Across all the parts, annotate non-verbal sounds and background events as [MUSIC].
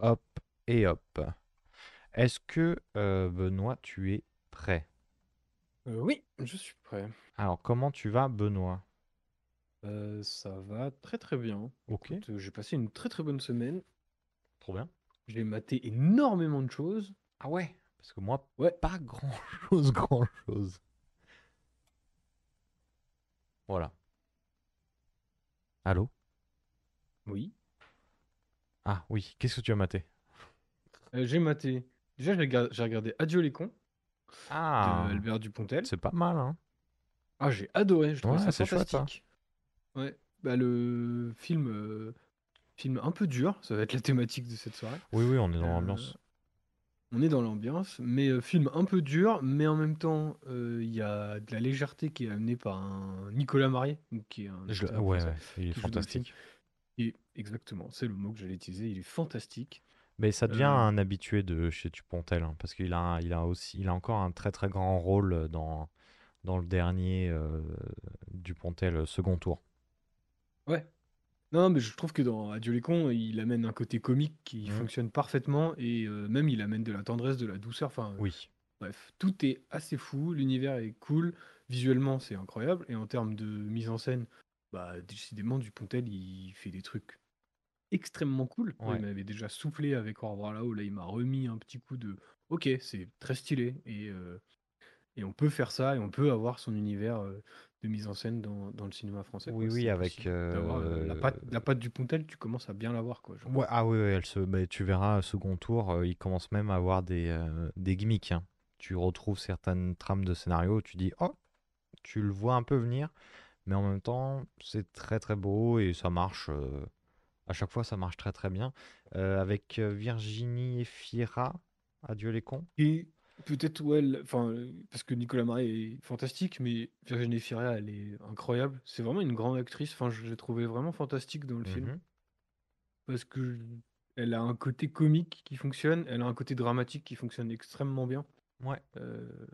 Hop et hop. Est-ce que, euh, Benoît, tu es prêt? Euh, oui, je suis prêt. Alors, comment tu vas, Benoît? Euh, ça va très très bien. Ok, Écoute, euh, j'ai passé une très très bonne semaine. trop bien. J'ai maté énormément de choses. Ah ouais, parce que moi, Ouais. pas grand-chose, [LAUGHS] grand-chose. Voilà. Allô? Oui. Ah oui, qu'est-ce que tu as maté? Euh, j'ai maté. Déjà, j'ai regardé, j'ai regardé Adieu les cons Ah, de Albert Dupontel. c'est pas mal, hein? Ah, j'ai adoré. Je trouve Ouais, ça c'est chouette, hein. fantastique. Ouais. Bah, le film, euh, film un peu dur. Ça va être la thématique de cette soirée. Oui, oui, on est dans Euh, l'ambiance. On est dans l'ambiance, mais euh, film un peu dur, mais en même temps, euh, il y a de la légèreté qui est amenée par un Nicolas Marié, donc qui est un Je acteur Ouais, français, ouais, il est qui joue dans le film. fantastique. Et exactement, c'est le mot que j'allais utiliser. Il est fantastique. Mais ça devient Euh, un habitué de chez Dupontel, hein, parce qu'il a, il a aussi, il a encore un très très grand rôle dans, dans le dernier euh, Dupontel euh, second tour. ouais. Non, mais je trouve que dans Adieu les cons, il amène un côté comique qui Mhm. fonctionne parfaitement et euh, même il amène de la tendresse, de la douceur. Enfin, Oui, bref, tout est assez fou. L'univers est cool. Visuellement, c'est incroyable. Et en termes de mise en scène, bah, décidément, Dupontel, il fait des trucs extrêmement cool. Il m'avait déjà soufflé avec Au revoir là-haut. Là, il m'a remis un petit coup de Ok, c'est très stylé. Et, euh, et on peut faire ça et on peut avoir son univers euh, de mise en scène dans, dans le cinéma français. oui, quoi. oui, avec. euh, la, patte, la patte Dupontel, tu commences à bien l'avoir. Quoi, genre. Ouais, ah oui, oui, elle se, bah, tu verras, second tour, euh, il commence même à avoir des, euh, des gimmicks. hein. Tu retrouves certaines trames de scénario, tu dis, oh, tu le vois un peu venir, mais en même temps, c'est très très beau et ça marche. euh, à chaque fois, ça marche très très bien. Euh, avec Virginie Efira, Adieu les cons. Et peut-être, ouais, l- enfin, parce que Nicolas Marais est fantastique, mais Virginie Fira, elle est incroyable. C'est vraiment une grande actrice. Enfin, je l'ai trouvée vraiment fantastique dans le film. Mhm. Parce que elle a un côté comique qui fonctionne, elle a un côté dramatique qui fonctionne extrêmement bien. Ouais, Euh,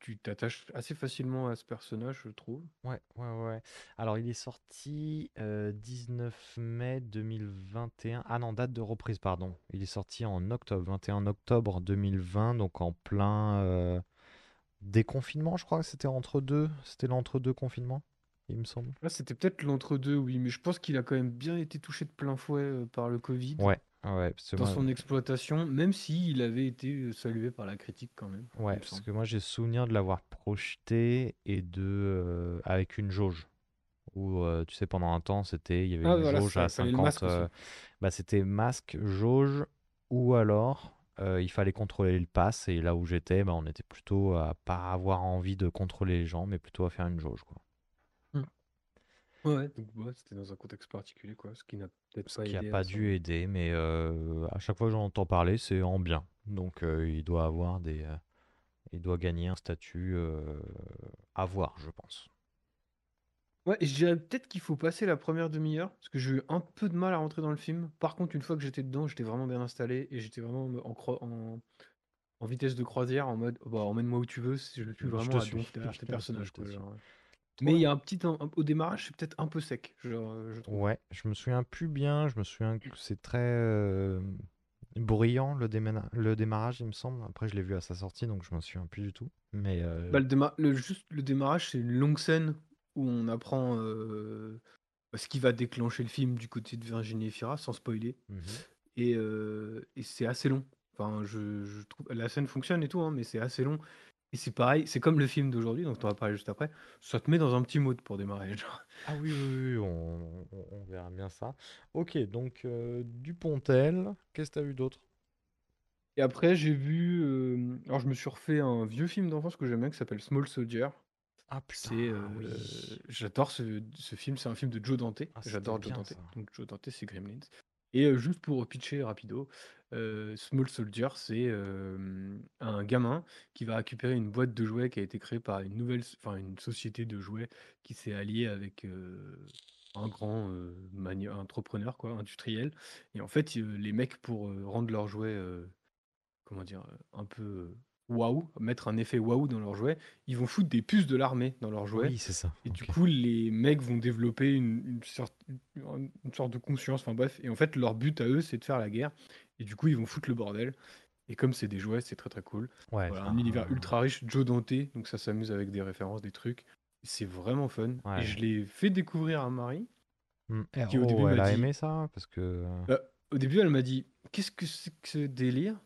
tu t'attaches assez facilement à ce personnage, je trouve. ouais, ouais, ouais. Alors, il est sorti euh, 19 mai 2021. Ah non, date de reprise, pardon. Il est sorti en octobre, 21 octobre 2020, donc en plein euh, déconfinement, je crois que c'était entre deux. C'était l'entre-deux confinement, il me semble. Là, c'était peut-être l'entre-deux, oui, mais je pense qu'il a quand même bien été touché de plein fouet euh, par le Covid Ouais, ouais, parce que dans moi, son exploitation, même s'il avait été euh, salué par la critique quand même, ouais, parce que moi j'ai souvenir de l'avoir projeté et de euh, avec une jauge. Où euh, tu sais pendant un temps c'était il y avait Ah une voilà, jauge à il fallait le 50 masque aussi. euh, bah c'était masque, jauge ou alors il fallait contrôler le pass et là où j'étais bah, on était plutôt à pas avoir envie de contrôler les gens mais plutôt à faire une jauge quoi. Ouais, ouais, donc ouais, c'était dans un contexte particulier, quoi, ce qui n'a peut-être pas qui a aidé à pas dû aider mais euh, à chaque fois que j'en entends parler c'est en bien. Donc euh, il doit avoir des euh, il doit gagner un statut euh, à voir je pense. Ouais, et je dirais peut-être qu'il faut passer la première demi-heure, parce que j'ai eu un peu de mal à rentrer dans le film. Par contre, une fois que j'étais dedans, j'étais vraiment bien installé, et j'étais vraiment en, cro- en, en vitesse de croisière, en mode, bah, emmène-moi où tu veux, je suis Je vraiment te à suis, donf derrière je tes te suis, personnages, je te quoi, suis. genre. Trop Mais il y a un petit, un- au démarrage, c'est peut-être un peu sec, euh, je trouve. Ouais, je me souviens plus bien. Je me souviens que c'est très euh, bruyant le, démarrage, il me semble. Après, je l'ai vu à sa sortie, donc je me souviens plus du tout. Mais euh, Bah, le, déma- le, juste le démarrage, c'est une longue scène où on apprend euh, ce qui va déclencher le film du côté de Virginie Efira, sans spoiler. mhm. Et, euh, et c'est assez long. Enfin, je, je trouve la scène fonctionne et tout, hein, mais c'est assez long. Et c'est pareil, c'est comme le film d'aujourd'hui, donc on va parler juste après. Ça te met dans un petit mode pour démarrer. [LAUGHS] Genre. Ah oui, oui, oui, on, on- on verra bien ça. Ok, donc euh, Dupontel, qu'est-ce que tu as vu d'autre? Et après, j'ai vu. euh, alors, je me suis refait un vieux film d'enfance que j'aime bien qui s'appelle Small Soldier. Ah putain, C'est, euh, oui. j'adore ce, ce film, c'est un film de Joe Dante. Ah, c'était J'adore Joe bien Dante. ça. Donc Joe Dante, c'est Gremlins. Et euh, juste pour pitcher rapido, euh, Small Soldier, c'est euh, un gamin qui va récupérer une boîte de jouets qui a été créée par une nouvelle, enfin une société de jouets qui s'est alliée avec euh, un grand mani- entrepreneur, quoi, industriel. Et en fait, euh, les mecs, pour euh, rendre leurs jouets, euh, comment dire, euh, un peu waouh, mettre un effet waouh dans leurs jouets, ils vont foutre des puces de l'armée dans leurs jouets. Oui, c'est ça. Et du Ok. coup, les mecs vont développer une, une sorte, une- sorte de conscience. Enfin bref. Et en fait, leur but à eux, c'est de faire la guerre. Et du coup, ils vont foutre le bordel. Et comme c'est des jouets, c'est très très cool. Ouais, Voilà, un univers ultra riche, Joe Dante, donc ça s'amuse avec des références, des trucs. C'est vraiment fun. Ouais. Et je l'ai fait découvrir à Marie. Et qui au oh, début elle a dit. aimé ça parce que. Bah, au début, elle m'a dit Qu'est-ce que c'est que ce délire?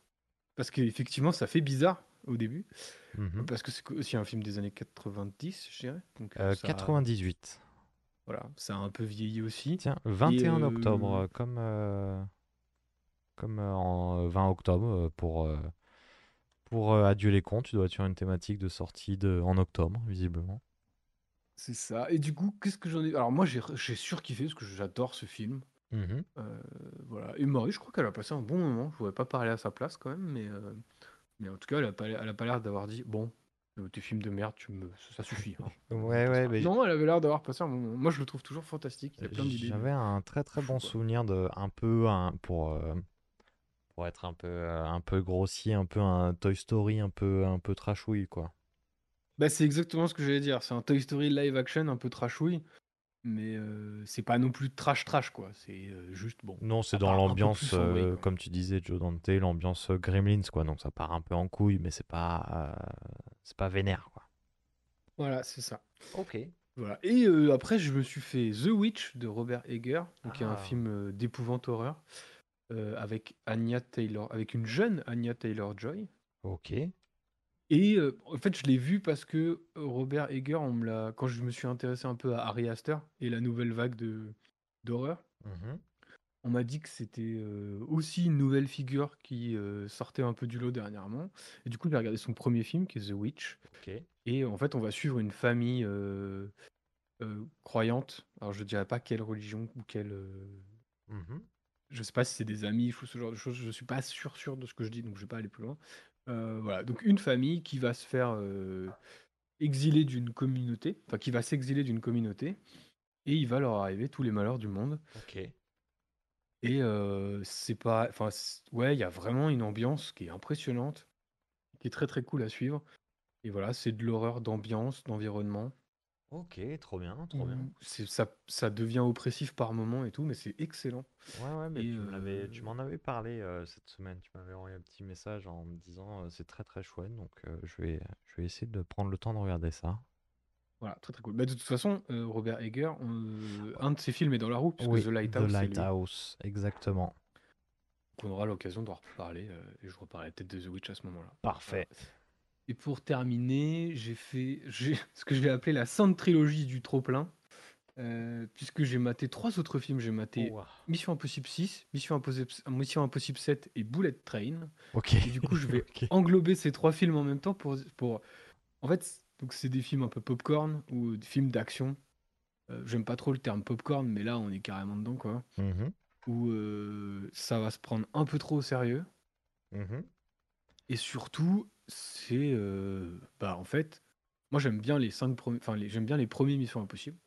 Parce qu'effectivement, ça fait bizarre au début. Mhm. Parce que c'est aussi un film des années 90, je dirais. Donc Euh, ça, 98. Voilà, ça a un peu vieilli aussi. Tiens, 21 octobre, euh, euh, comme, euh, comme euh, en euh, 20 octobre, euh, pour, euh, pour euh, Adieu les cons, tu dois être sur une thématique de sortie de, en octobre, visiblement. C'est ça. Et du coup, qu'est-ce que j'en ai. Alors, moi, j'ai j'ai surkiffé parce que j'adore ce film. Mhm. Euh, voilà. Et Marie, je crois qu'elle a passé un bon moment. Je ne voudrais pas parler à sa place quand même, mais, euh, mais en tout cas, elle a pas, elle a pas l'air d'avoir dit Bon, euh, tes films de merde, tu me... ça suffit. hein. [LAUGHS] Ouais, ouais, mais Non, elle avait l'air d'avoir passé un moment. Moi, je le trouve toujours fantastique. Il y a plein d'idées. j'avais un très très bon souvenir de un peu un, pour, euh, pour être un peu, euh, un peu grossier, un peu un Toy Story, un peu, un peu trashouille, quoi. Bah, c'est exactement ce que j'allais dire. C'est un Toy Story live action un peu trashouille, mais euh, c'est pas non plus trash trash quoi. C'est euh, juste bon. Non, c'est dans l'ambiance, euh, comme tu disais, Joe Dante, l'ambiance Gremlins, quoi. Donc ça part un peu en couille, mais c'est pas, euh, c'est pas vénère, quoi. Voilà, c'est ça. Ok. Voilà. Et euh, après, je me suis fait The Witch de Robert Eger, donc qui est un Ah. film d'épouvante horreur euh, avec Anya Taylor, avec une jeune Anya Taylor Joy. Ok. Et en fait, je l'ai vu parce que Robert Eger, on me l'a, quand je me suis intéressé un peu à Harry Astor et la nouvelle vague de d'horreur. Mhm. On m'a dit que c'était aussi une nouvelle figure qui sortait un peu du lot dernièrement. Et du coup, j'ai regardé son premier film, qui est The Witch. Ok. Et en fait, on va suivre une famille croyante. Alors, je ne dirais pas quelle religion ou quelle. euh, Mhm. je sais pas si c'est des amis ou ce genre de choses. Je suis pas sûr, sûr de ce que je dis, donc je vais pas aller plus loin. Euh, voilà. Donc, une famille qui va se faire euh, exiler d'une communauté, enfin, qui va s'exiler d'une communauté. Et il va leur arriver tous les malheurs du monde. Ok. Et heu, c'est pas enfin, ouais, il y a vraiment une ambiance qui est impressionnante, qui est très, très cool à suivre et voilà, c'est de l'horreur d'ambiance, d'environnement, Ok, trop bien, trop bien. où c'est ça ça devient oppressif par moments et tout, mais c'est excellent Ouais, ouais, mais et tu me l'avais, tu heu m'en avais parlé euh, cette semaine. Tu m'avais envoyé un petit message en me disant euh, c'est très très chouette, donc euh, je vais, je vais essayer de prendre le temps de regarder ça. voilà, très, très cool. Bah, de toute façon, Robert heu, un de ses films est dans la roue puisque Oui, The The Lighthouse, c'est lui. Lighthouse, exactement. Donc on aura l'occasion d'en reparler, et je reparlerai peut-être de The Witch à ce moment-là. Voilà. Parfait. Et pour terminer, j'ai fait j'ai [LAUGHS] ce que je vais appeler la sainte trilogie du trop-plein. Euh, puisque j'ai maté trois autres films. J'ai maté Ouah. Mission Impossible 6, Mission Impossible, Mission Impossible 7 et Bullet Train. Ok. Et du coup, je vais [LAUGHS] englober ces trois films en même temps pour. pour... En fait, donc c'est des films un peu popcorn ou des films d'action. Euh, J'aime pas trop le terme popcorn, mais là, on est carrément dedans, quoi. Mhm, Où euh, ça va se prendre un peu trop au sérieux. mhm. Et surtout, c'est. euh, bah, en fait, moi, j'aime bien les cinq premiers. Enfin, les- j'aime bien les premiers Missions Impossibles.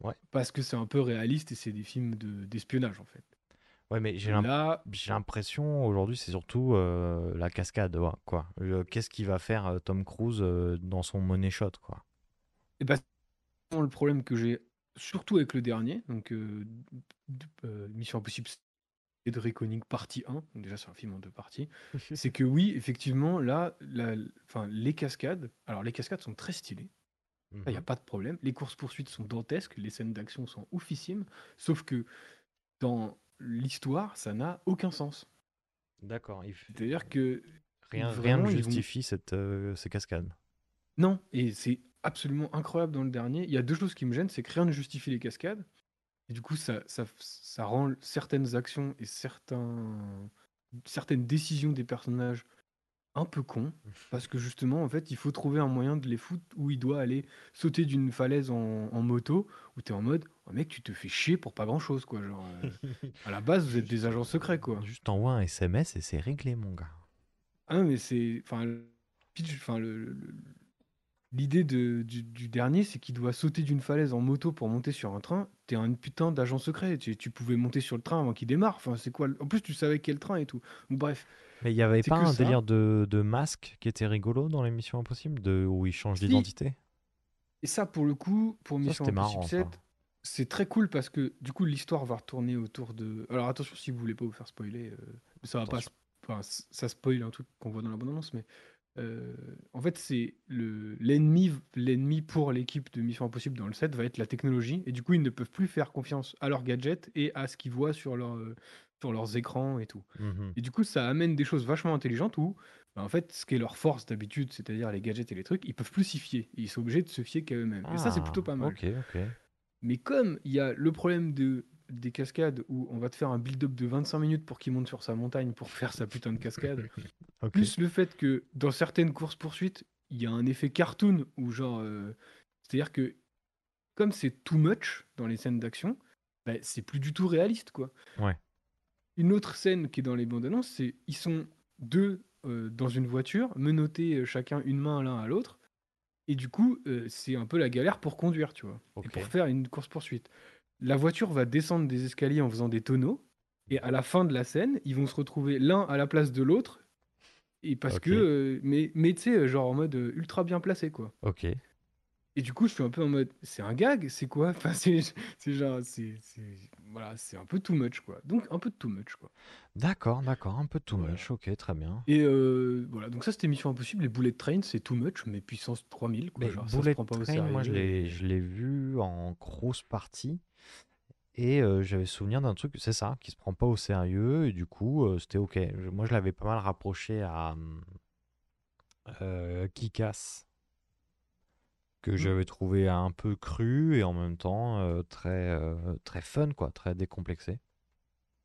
Ouais. Parce que c'est un peu réaliste et c'est des films de- d'espionnage, en fait. Ouais, mais j'ai l'im- là, j'ai l'impression aujourd'hui, c'est surtout euh, la cascade, ouais, quoi. Le- Qu'est-ce qu'il va faire euh, Tom Cruise dans son money shot, quoi? et bah, le problème que j'ai, surtout avec le dernier, donc d- Mission Impossible et Reckoning partie 1, donc déjà c'est un film en deux parties, [LAUGHS] c'est que oui, effectivement, là, la- enfin, les cascades, alors les cascades sont très stylées, il n'y a Mhm. pas de problème, les courses-poursuites sont dantesques, les scènes d'action sont oufissimes, sauf que dans l'histoire, ça n'a aucun sens. D'accord. f- C'est-à-dire que Rien, ne vont- justifie cette, euh, ces cascades. Non, et c'est absolument incroyable dans le dernier. Il y a deux choses qui me gênent, c'est que rien ne justifie les cascades. Et du coup, ça, ça, ça rend certaines actions et certains, certaines décisions des personnages un peu cons. [LAUGHS] Parce que justement, en fait, il faut trouver un moyen de les foutre où il doit aller sauter d'une falaise en, en moto, où tu es en mode, oh mec, tu te fais chier pour pas grand-chose, quoi. Genre, euh, [LAUGHS] à la base, vous êtes des agents secrets, quoi. Juste envoie un SMS et c'est réglé, mon gars. Ah non, mais c'est. Enfin, le pitch- enfin, le- le- l'idée de- du, du dernier, c'est qu'il doit sauter d'une falaise en moto pour monter sur un train. T'es un putain d'agent secret. Tu, tu pouvais monter sur le train avant qu'il démarre. Enfin, c'est quoi le- En plus, tu savais quel train et tout. Donc, bref. Mais il n'y avait C'est pas que un ça. délire de, de masque qui était rigolo dans l'émission Impossible, de, où il change Si. d'identité? Et ça, pour le coup, pour Ça, Mission c'était Impossible marrant, 7, ça. c'est très cool parce que du coup, l'histoire va retourner autour de. Alors attention, si vous voulez pas vous faire spoiler, euh, ça va pas. Attention. Enfin, c- ça spoil un truc qu'on voit dans la bande-annonce, mais euh, en fait, c'est le l'ennemi, l'ennemi pour l'équipe de Mission Impossible dans le 7 va être la technologie, et du coup, ils ne peuvent plus faire confiance à leurs gadgets et à ce qu'ils voient sur, leur, euh, sur leurs écrans et tout. Mhm. Et du coup, ça amène des choses vachement intelligentes où, bah, en fait, ce qui est leur force d'habitude, c'est-à-dire les gadgets et les trucs, ils peuvent plus s'y fier. Ils sont obligés de se fier qu'à eux-mêmes. Et ça, c'est plutôt Ah, pas mal. Mais comme il y a le problème de, des cascades où on va te faire un build-up de 25 minutes pour qu'il monte sur sa montagne pour [LAUGHS] faire sa putain de cascade, plus le fait que dans certaines courses-poursuites, il y a un effet cartoon où genre. euh, c'est-à-dire que comme c'est too much dans les scènes d'action, bah, c'est plus du tout réaliste, quoi. Ouais. Une autre scène qui est dans les bandes annonces, c'est ils sont deux euh, dans une voiture, menottés euh, chacun une main l'un à l'autre, et du coup, euh, c'est un peu la galère pour conduire, tu vois, et pour faire une course-poursuite. La voiture va descendre des escaliers en faisant des tonneaux, et à la fin de la scène, ils vont se retrouver l'un à la place de l'autre, et parce que, euh, mais, mais tu sais, euh, genre en mode euh, ultra bien placé, quoi. Ok. Et du coup, je suis un peu en mode, c'est un gag, c'est quoi? [LAUGHS] Enfin, c'est c'est genre, c'est c'est- voilà, c'est un peu too much, quoi. Donc, un peu de too much, quoi. D'accord, d'accord, un peu too Voilà. much. Ok, très bien. Et euh, voilà, donc ça, c'était Mission Impossible. Les Bullet Train, c'est too much, mais puissance 3000, quoi. Mais Genre, ça se Bullet prend pas au Train, moi, je sérieux. l'ai, je l'ai vu en grosse partie. Et euh, j'avais souvenir d'un truc, c'est ça, qui se prend pas au sérieux. Et du coup, euh, c'était ok. Je- Moi, je l'avais pas mal rapproché à hum, euh, Kick-Ass, que Mhm. j'avais trouvé un peu cru et en même temps euh, très, euh, très fun, quoi, très décomplexé.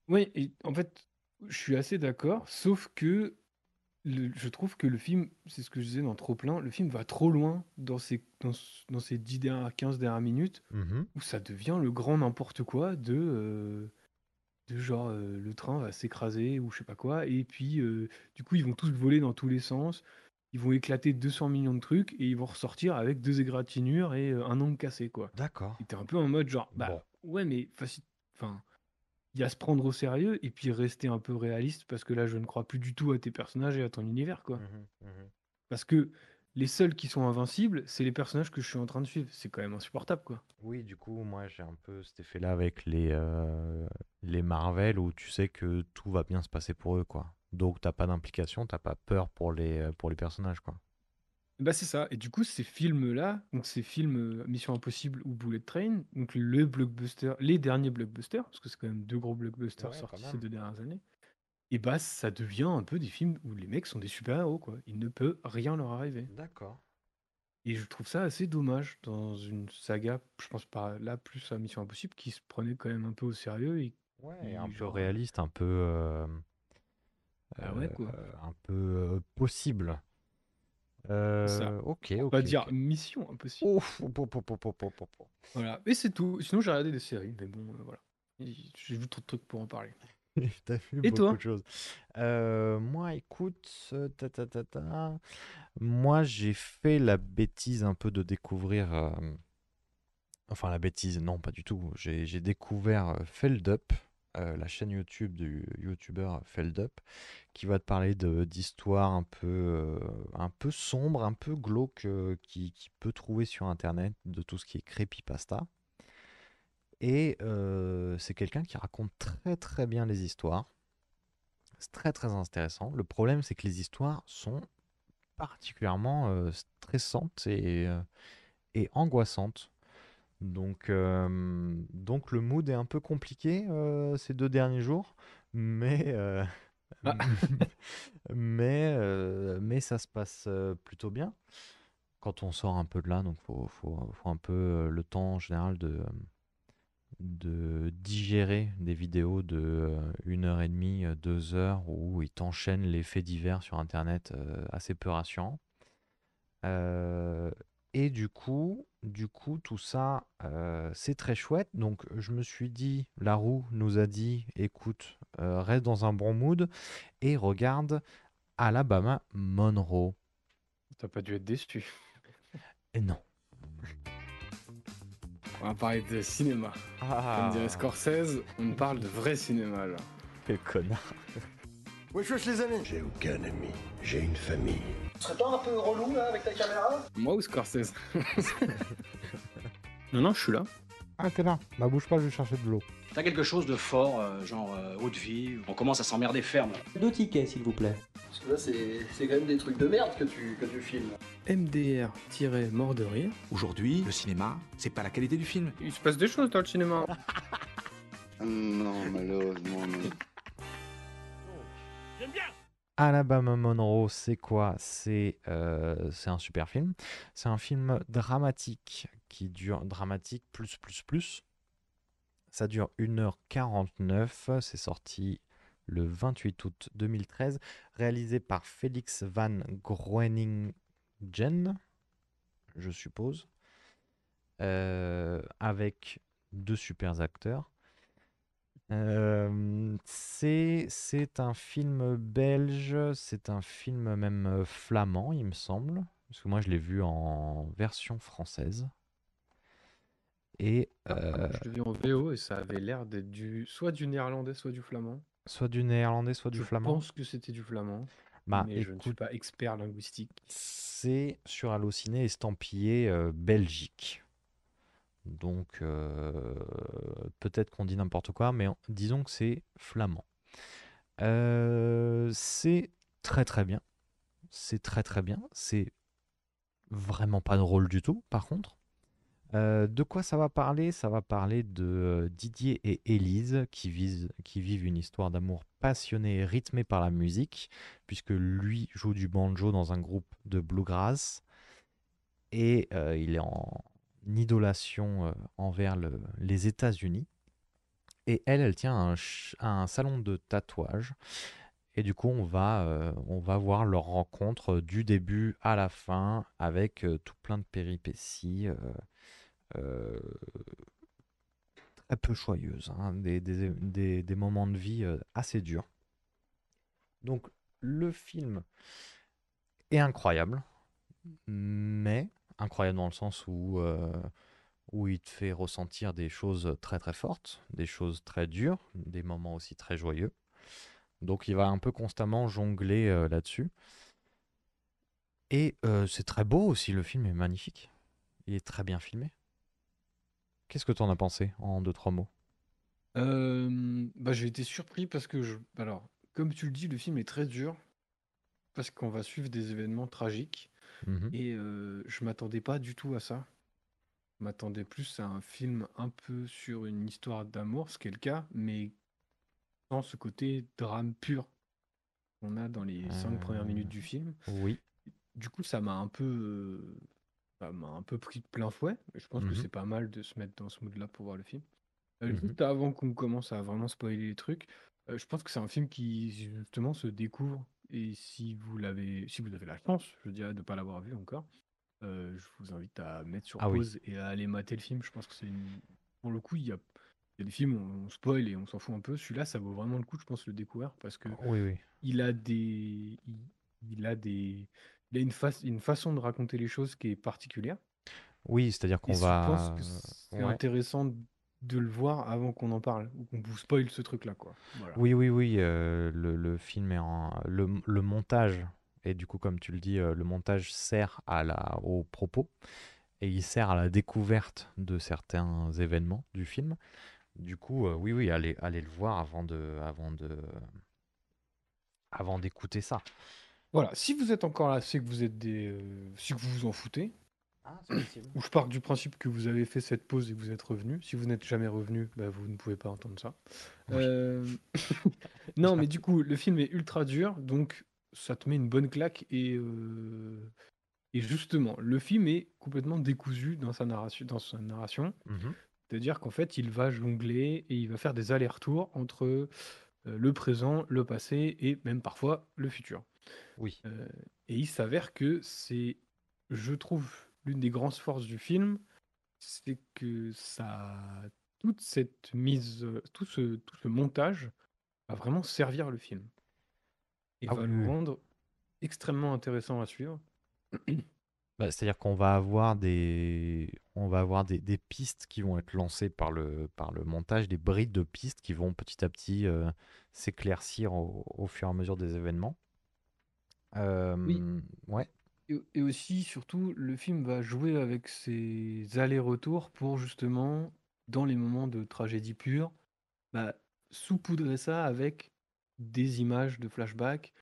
Oui, et en fait, je suis assez d'accord, sauf que le- je trouve que le film, c'est ce que je disais dans Trop plein, le film va trop loin dans ses, dans, ce- dans ces 10 dernières, 15 dernières minutes, Mhm. où ça devient le grand n'importe quoi de, euh, de genre euh, le train va s'écraser ou je sais pas quoi, et puis euh, du coup ils vont tous voler dans tous les sens, ils vont éclater 200 millions de trucs et ils vont ressortir avec deux égratignures et un ongle cassé quoi. D'accord. T'es un peu en mode genre, bah Bon. ouais mais faci- enfin, il y a à se prendre au sérieux et puis rester un peu réaliste parce que là je ne crois plus du tout à tes personnages et à ton univers quoi. Mhm, mhm. Parce que les seuls qui sont invincibles, c'est les personnages que je suis en train de suivre. C'est quand même insupportable quoi. Oui, du coup, moi j'ai un peu cet effet-là avec les, euh, les Marvel où tu sais que tout va bien se passer pour eux, quoi. Donc t'as pas d'implication, t'as pas peur pour les, euh, pour les personnages, quoi. Bah c'est ça. Et du coup, ces films-là, donc ces films euh, Mission Impossible ou Bullet Train, donc le blockbuster, les derniers blockbusters, parce que c'est quand même deux gros blockbusters Ouais, quand sortis ces même. deux dernières années, et bah ça devient un peu des films où les mecs sont des super-héros, quoi. Il ne peut rien leur arriver. D'accord. Et je trouve ça assez dommage dans une saga, je pense pas là plus à Mission Impossible, qui se prenait quand même un peu au sérieux et Ouais, un qui, peu genre, réaliste, un peu, euh, bah ouais quoi. euh, un peu possible. Euh, ok, On va dire. Mission Impossible. Ouf, op, op, op. Voilà. Et c'est tout. Sinon, j'ai regardé des séries, mais bon, euh, voilà. J'ai vu trop de trucs pour en parler. [LAUGHS] T'as vu Et beaucoup toi de choses. Euh, moi, écoute, euh, ta, ta, ta, ta. Moi, j'ai fait la bêtise un peu de découvrir. Enfin, la bêtise, non, pas du tout. J'ai découvert euh, Feldup, euh, la chaîne YouTube du youtubeur Feldup, qui va te parler d'histoires un peu, euh, un peu sombres, un peu glauques, euh, qui, qui peut trouver sur Internet, de tout ce qui est creepypasta. Et c'est quelqu'un qui raconte très très bien les histoires. C'est très très intéressant. Le problème, c'est que les histoires sont particulièrement stressantes et, et angoissantes. Donc, euh, donc le mood est un peu compliqué euh, ces deux derniers jours, mais, euh, [LAUGHS] Ah. [LAUGHS] mais, mais ça se passe plutôt bien quand on sort un peu de là. Donc, faut, faut, faut un peu le temps en général de, de digérer des vidéos de euh, une heure et demie, euh, deux heures, où ils t'enchaînent les faits divers sur Internet assez peu rassurants. Et du coup, du coup, tout ça, euh, c'est très chouette. Donc, je me suis dit, la roue nous a dit, écoute, euh, reste dans un bon mood et regarde Alabama Monroe. T'as pas dû être déçu. Et non. On va parler de cinéma. Comme dirait Scorsese, on parle de vrai cinéma là. quel connard. Wesh wesh les amis J'ai aucun ami, j'ai une famille. Tu serais pas un peu relou là avec ta caméra Moi ou Scorsese [LAUGHS] Non, non, je suis là. Ah, t'es là. Bah, bouge pas, je vais chercher de l'eau. T'as quelque chose de fort, euh, genre euh, haute vie, on commence à s'emmerder ferme. Deux tickets, s'il vous plaît. Parce que là c'est c'est quand même des trucs de merde que tu, que tu filmes. MDR-mort de rire. Aujourd'hui, le cinéma, c'est pas la qualité du film. Il se passe des choses dans le cinéma. [LAUGHS] Non, malheureusement, non. Alabama Monroe, c'est quoi? C'est euh, c'est un super film. C'est un film dramatique qui dure dramatique plus plus plus. Ça dure 1h49. C'est sorti le 28 août 2013, réalisé par Félix Van Groeningen, je suppose, euh, avec deux super acteurs. Euh, c'est c'est un film belge, c'est un film même euh, flamand, il me semble, parce que moi je l'ai vu en version française. Et euh, Je l'ai vu en VO et ça avait l'air d'être du soit du néerlandais, soit du flamand. soit du néerlandais, soit du je flamand. pense que c'était du flamand, Bah mais je ne suis écoute, pas expert linguistique. c'est sur Allociné estampillé euh, Belgique. Donc euh, peut-être qu'on dit n'importe quoi, mais disons que c'est flamand. Euh, c'est très très bien. C'est très très bien. C'est vraiment pas drôle du tout, par contre. Euh, de quoi ça va parler? Ça va parler de Didier et Élise qui, vivent une histoire d'amour passionnée et rythmée par la musique, puisque lui joue du banjo dans un groupe de bluegrass et il est en idolation euh, envers le- les États-Unis. Et elle, elle tient un, salon de tatouage. Et du coup, on va, euh, on va voir leur rencontre du début à la fin avec euh, tout plein de péripéties. euh, très peu joyeuses, hein, des, des- des- moments de vie assez durs. Donc le film est incroyable, mais incroyable dans le sens où, euh, où il te fait ressentir des choses très très fortes, des choses très dures, des moments aussi très joyeux. Donc il va un peu constamment jongler euh, là-dessus. Et euh, c'est très beau aussi, le film est magnifique. Il est très bien filmé. Qu'est-ce que tu en as pensé en deux, trois mots? Bah, j'ai été surpris parce que. Alors, comme tu le dis, le film est très dur parce qu'on va suivre des événements tragiques Mhm. et euh, je m'attendais pas du tout à ça. Je m'attendais plus à un film un peu sur une histoire d'amour, ce qui est le cas, mais sans ce côté drame pur qu'on a dans les cinq premières minutes Euh, du film. Oui. Du coup, ça m'a un peu, euh, ça m'a un peu pris de plein fouet. Je pense que Mhm. c'est pas mal de se mettre dans ce mood-là pour voir le film. Euh, juste avant qu'on commence à vraiment spoiler les trucs, euh, je pense que c'est un film qui justement se découvre. Et si vous l'avez, si vous avez la chance, je dirais, de ne pas l'avoir vu encore, euh, je vous invite à mettre sur Ah oui. pause et à aller mater le film. Je pense que c'est une... pour le coup, il y a, il y a des films où on spoil et on s'en fout un peu. Celui-là, ça vaut vraiment le coup, je pense, de le découvrir parce que Oui, oui. il a des, il, il a des, il a une, fa- une façon de raconter les choses qui est particulière. Oui, c'est-à-dire Et qu'on je va. que c'est ouais. intéressant de le voir avant qu'on en parle ou qu'on vous spoil ce truc-là, quoi. Voilà. Oui, oui, oui. euh, le, le film est en. Le, le montage, et du coup, comme tu le dis, euh, le montage sert à la, au propos et il sert à la découverte de certains événements du film. Du coup, euh, oui, oui, allez, allez le voir avant de, avant de, avant d'écouter ça. Voilà. Si vous êtes encore là, c'est que vous êtes des, euh, c'est que vous vous en foutez. Ah. Ou je pars du principe que vous avez fait cette pause et que vous êtes revenu. Si vous n'êtes jamais revenu, bah, vous ne pouvez pas entendre ça. Oui. Euh, [LAUGHS] non, mais du coup, le film est ultra dur, donc ça te met une bonne claque. Et, euh, et justement, le film est complètement décousu dans sa narration. Dans sa narration. Mhm. C'est-à-dire qu'en fait, il va jongler et il va faire des allers-retours entre euh, le présent, le passé et même parfois le futur. Oui. Euh, et il s'avère que c'est, je trouve, l'une des grandes forces du film, c'est que ça, toute cette mise, tout ce, tout ce montage va vraiment servir le film et Ah va oui, le oui. rendre extrêmement intéressant à suivre. [CLEARS THROAT] Bah, c'est-à-dire qu'on va avoir des, on va avoir des, des pistes qui vont être lancées par le, par le montage, des brides de pistes qui vont petit à petit euh, s'éclaircir au, au fur et à mesure des événements. Oui, Euh, ouais, et, et aussi, surtout, le film va jouer avec ses allers-retours pour justement, dans les moments de tragédie pure, bah, saupoudrer ça avec des images de flashback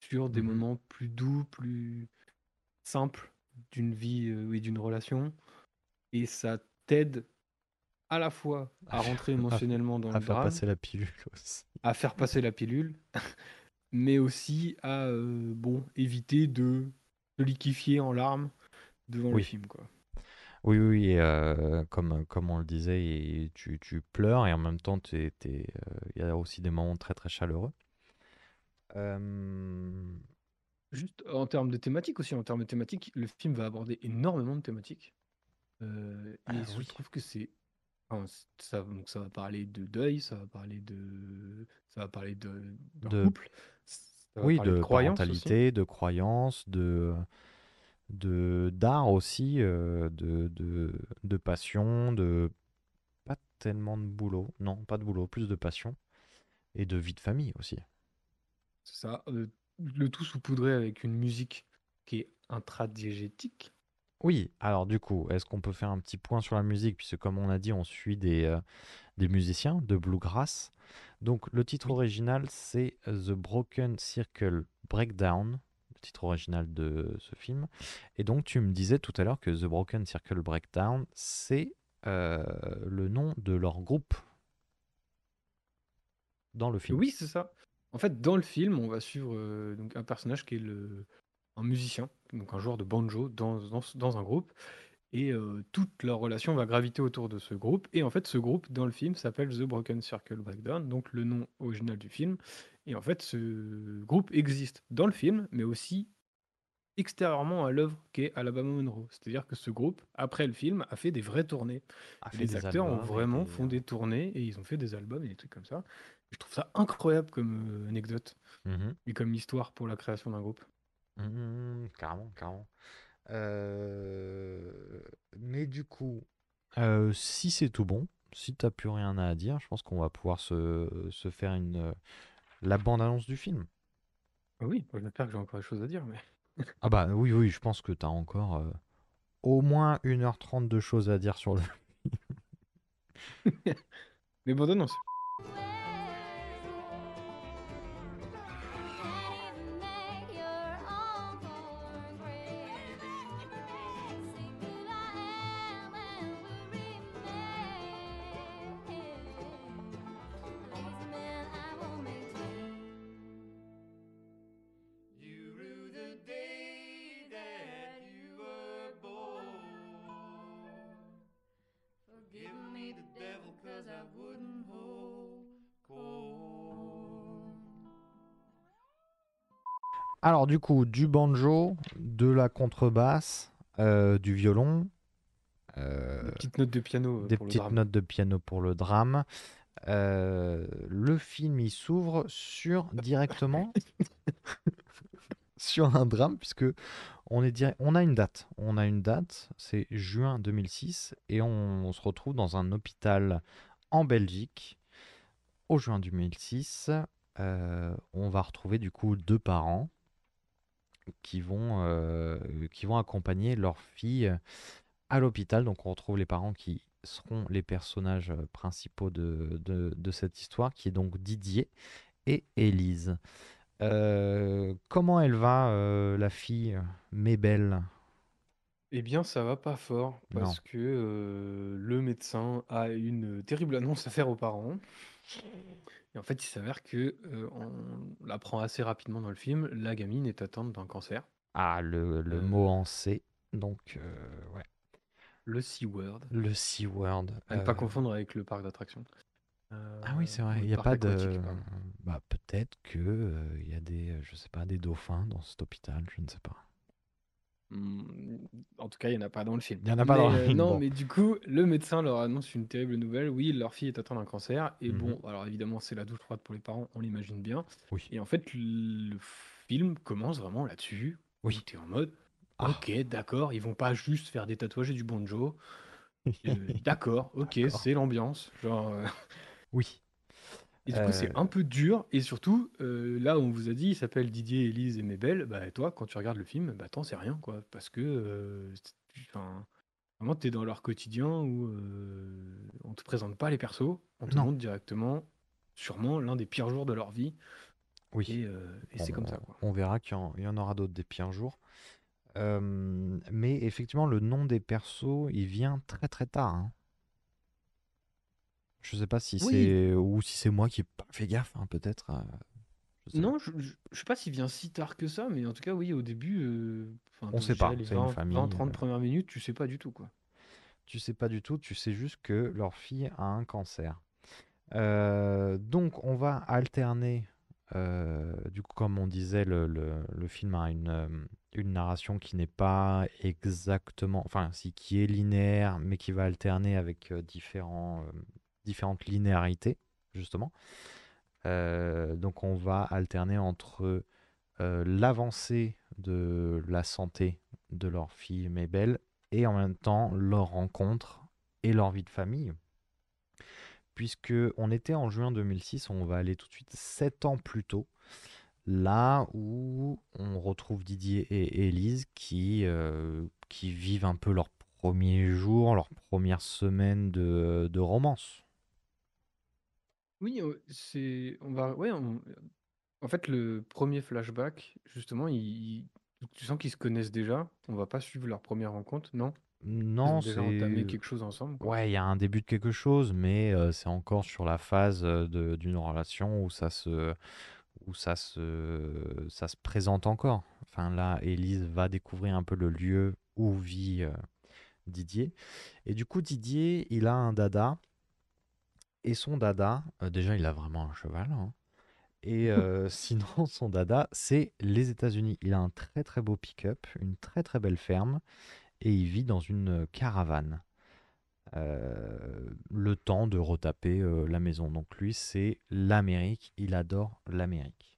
sur des mhm. moments plus doux, plus simples d'une vie euh, et d'une relation. Et ça t'aide à la fois À à [LAUGHS] faire, rentrer à, émotionnellement dans à le faire drame, passer la pilule [LAUGHS] aussi. à faire passer la pilule, [LAUGHS] mais aussi à euh, bon, éviter de se liquéfier en larmes devant le Oui, film, quoi. oui, oui, et, euh, comme, comme on le disait, et tu, tu pleures et en même temps, euh, il y a aussi des moments très très chaleureux. Euh, Juste en termes de thématiques aussi, en termes de thématiques, le film va aborder énormément de thématiques. Euh, et ah je oui, trouve que c'est. enfin, ça, donc ça va parler de deuil, ça va parler de. Ça va parler de, de, couple, oui, de de parentalité, de croyances, de, de d'art aussi, euh, de, de, de passion, de pas tellement de boulot, non, pas de boulot, plus de passion et de vie de famille aussi. C'est ça. euh, le tout saupoudré avec une musique qui est intradiégétique. Oui, alors du coup, est-ce qu'on peut faire un petit point sur la musique, puisque comme on a dit, on suit des, euh, des musiciens de bluegrass. Donc le titre original, c'est The Broken Circle Breakdown, le titre original de ce film. Et donc tu me disais tout à l'heure que The Broken Circle Breakdown, c'est euh, le nom de leur groupe dans le film. Oui, c'est ça. En fait, dans le film, on va suivre euh, donc un personnage qui est le, un musicien, donc un joueur de banjo dans, dans, dans un groupe. Et euh, toute leur relation va graviter autour de ce groupe. Et en fait, ce groupe, dans le film, s'appelle The Broken Circle Breakdown, donc le nom original du film. Et en fait, ce groupe existe dans le film, mais aussi extérieurement à l'œuvre qu'est Alabama Monroe. C'est-à-dire que ce groupe, après le film, a fait des vraies tournées. Les acteurs ont vraiment des... font des tournées et ils ont fait des albums et des trucs comme ça. Je trouve ça incroyable comme euh, anecdote Mhm. et comme histoire pour la création d'un groupe. Mhm, carrément, carrément. Euh, Mais du coup, euh, si c'est tout bon, si t'as plus rien à dire, je pense qu'on va pouvoir se, se faire une, euh, la bande-annonce du film. Ah Oui, j'espère que j'ai encore des choses à dire, mais. Ah bah oui, oui, je pense que t'as encore euh, au moins 1h30 de choses à dire sur le... [LAUGHS] [LAUGHS] mais bon, [LAUGHS] Alors du coup, du banjo, de la contrebasse, euh, du violon, euh, Des petites notes de piano euh, des pour le petites drame. notes de piano pour le drame. Euh, le film il s'ouvre sur directement [LAUGHS] sur un drame puisque on est direct- on a une date, on a une date, c'est juin 2006 et on, on se retrouve dans un hôpital en Belgique au juin 2006. Euh, on va retrouver du coup deux parents qui vont euh, qui vont accompagner leur fille à l'hôpital. Donc on retrouve les parents qui seront les personnages euh, principaux de, de, de cette histoire, qui est donc Didier et Élise. Euh, comment elle va, euh, la fille, mais belle Eh bien, ça va pas fort Non. parce que euh, le médecin a une terrible annonce à faire aux parents. Et en fait, il s'avère que euh, on l'apprend assez rapidement dans le film, la gamine est atteinte d'un cancer, Ah, le, le Euh. mot en C. Donc, euh, ouais. le C-word. Le C-word. À ne pas confondre avec le parc d'attractions. Ah oui, c'est vrai. Il le n'y a parc pas de. pardon. Bah, peut-être que il y a des, je sais pas, des dauphins dans cet hôpital. Je ne sais pas. Hmm, En tout cas, il n'y en a pas dans le film. Il y en a pas dans Mais, le euh, film, Non, bon. mais du coup, le médecin leur annonce une terrible nouvelle. Oui, leur fille est atteinte d'un cancer. Et Mhm. bon, alors évidemment, c'est la douche froide pour les parents, on l'imagine bien. Oui. Et en fait, le film commence vraiment là-dessus. Oui. Tu es en mode Ah. Ok, d'accord, ils vont pas juste faire des tatouages et du banjo. [LAUGHS] Euh, d'accord, ok, c'est l'ambiance. Genre, euh, Oui. Et du coup, c'est Euh, un peu dur. Et surtout, euh, là, on vous a dit, il s'appelle Didier, Élise et Mébel. Bah, toi, quand tu regardes le film, bah, t'en sais rien, quoi. Parce que, euh, enfin, vraiment, t'es dans leur quotidien où euh, on te présente pas les persos, on te Non. montre directement, sûrement, l'un des pires jours de leur vie. oui. Et, euh, et c'est comme ça, quoi. On verra qu'il y en, il y en aura d'autres des pires jours. Euh, mais effectivement, le nom des persos, il vient très très tard. hein. Je sais pas si Oui. c'est ou si c'est moi qui ai pas fait gaffe, hein, peut-être. euh, je Non, je, je, je sais pas s'il vient si tard que ça, mais en tout cas, oui, au début, euh, On sait pas, les une 20, famille, 20, 30 euh. premières minutes, tu sais pas du tout, quoi. Tu sais pas du tout, tu sais juste que leur fille a un cancer. Euh, donc on va alterner, du coup comme on disait, le, le- le film a une, une narration qui n'est pas exactement, enfin si qui est linéaire, mais qui va alterner avec différents, différentes linéarités, justement. Euh, donc on va alterner entre euh, l'avancée de la santé de leur fille Mabel et en même temps leur rencontre et leur vie de famille. Puisque on était en juin 2006, on va aller tout de suite 7 ans plus tôt, là où on retrouve Didier et Élise qui, euh, qui vivent un peu leur premier jour, leur première semaine de, de romance. Oui, c'est. On va. Ouais, on- en fait, le premier flashback, justement, il... il- tu sens qu'ils se connaissent déjà. On va pas suivre leur première rencontre, non? Ils Non, déjà entamé c'est... quelque chose ensemble, quoi. Ouais, il y a un début de quelque chose, mais c'est encore sur la phase de- d'une relation où ça se, où ça se, ça se présente encore. Enfin là, Élise va découvrir un peu le lieu où vit Didier. Et du coup, Didier, il a un dada. Et son dada, euh, déjà, il a vraiment un cheval. hein. Et [LAUGHS] euh, sinon, son dada, c'est les États-Unis. Il a un très très beau pick-up, une très très belle ferme, et il vit dans une caravane. Euh, le temps de retaper euh, la maison. Donc lui, c'est l'Amérique. Il adore l'Amérique.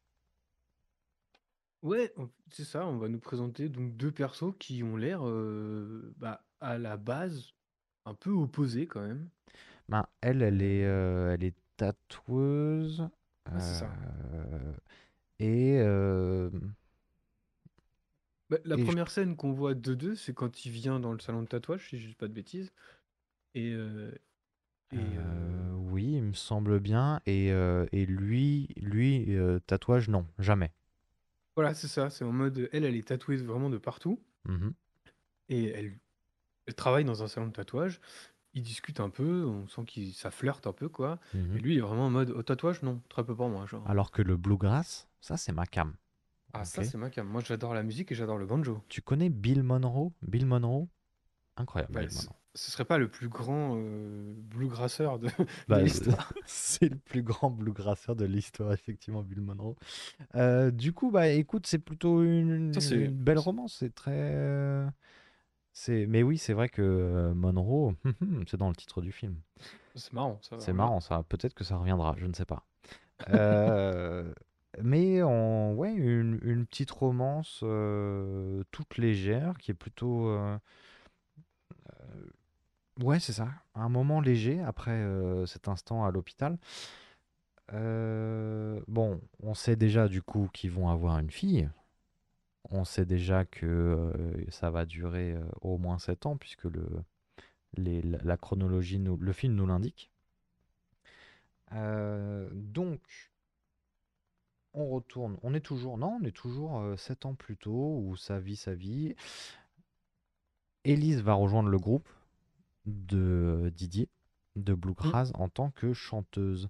Ouais, on- c'est ça. On va nous présenter donc deux persos qui ont l'air, euh, bah, à la base, un peu opposés quand même. Ben, elle, elle est, euh, elle est tatoueuse. C'est ça. euh, et euh, Bah, la Et je- première scène qu'on voit de deux, c'est quand il vient dans le salon de tatouage, si je dis pas de bêtises. Et, euh, et, euh, euh, oui, il me semble bien. Et, euh, et lui, lui euh, tatouage, non, jamais. voilà, c'est ça. C'est en mode, elle, elle est tatouée vraiment de partout. Mhm. Et elle, elle travaille dans un salon de tatouage. Ils discutent un peu, on sent que ça flirte un peu, quoi. Mhm. Et lui, il est vraiment en mode, au tatouage, non, très peu pour moi. Genre. Alors que le bluegrass, ça, c'est ma cam. Ah, ça, ok. c'est ma cam. Moi, j'adore la musique et j'adore le banjo. Tu connais Bill Monroe? Bill Monroe? Incroyable. Bah, Bill c- Monroe. ce serait pas le plus grand euh, bluegrasseur de, [LAUGHS] de Bah, l'histoire. [LAUGHS] c'est le plus grand bluegrasseur de l'histoire, effectivement, Bill Monroe. Euh, du coup, bah écoute, c'est plutôt une, Ça, c'est- une belle romance. C'est très. euh, C'est... Mais oui, c'est vrai que euh, Monroe, [LAUGHS] c'est dans le titre du film. C'est marrant, ça. C'est marrant, ça. Peut-être que ça reviendra, je ne sais pas. Euh, [LAUGHS] mais en, ouais, une, une petite romance euh, toute légère qui est plutôt. euh, ouais, c'est ça. Un moment léger après cet instant à l'hôpital. Bon, on sait déjà du coup qu'ils vont avoir une fille. On sait déjà que euh, ça va durer euh, au moins 7 ans puisque le, les- la chronologie, nous, le film nous l'indique. Euh, donc, on retourne. On est toujours, non, on est toujours euh, 7 ans plus tôt où sa vie, sa vie. Élise va rejoindre le groupe de Didier, de Bluegrass, en tant que chanteuse.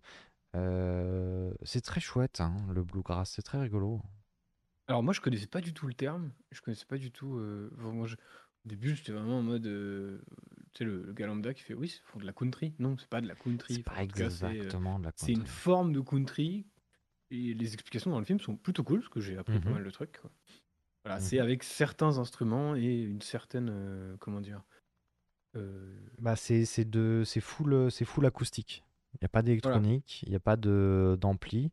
C'est très chouette, hein, le Bluegrass, c'est très rigolo. Alors moi je connaissais pas du tout le terme, je connaissais pas du tout. euh, vraiment, je- Au début j'étais vraiment en mode, euh, tu sais le, le gars lambda qui fait oui, ils font de la country. Non, c'est pas de la country. C'est Enfin, pas en tout cas, c'est, euh, exactement de la C'est une country. forme de country et les explications dans le film sont plutôt cool parce que j'ai appris pas Mhm. mal de trucs. quoi. Voilà, Mhm. c'est avec certains instruments et une certaine euh, comment dire. euh, Bah, c'est c'est de c'est full euh, c'est full acoustique. Il n'y a pas d'électronique, il n'y a pas de d'ampli.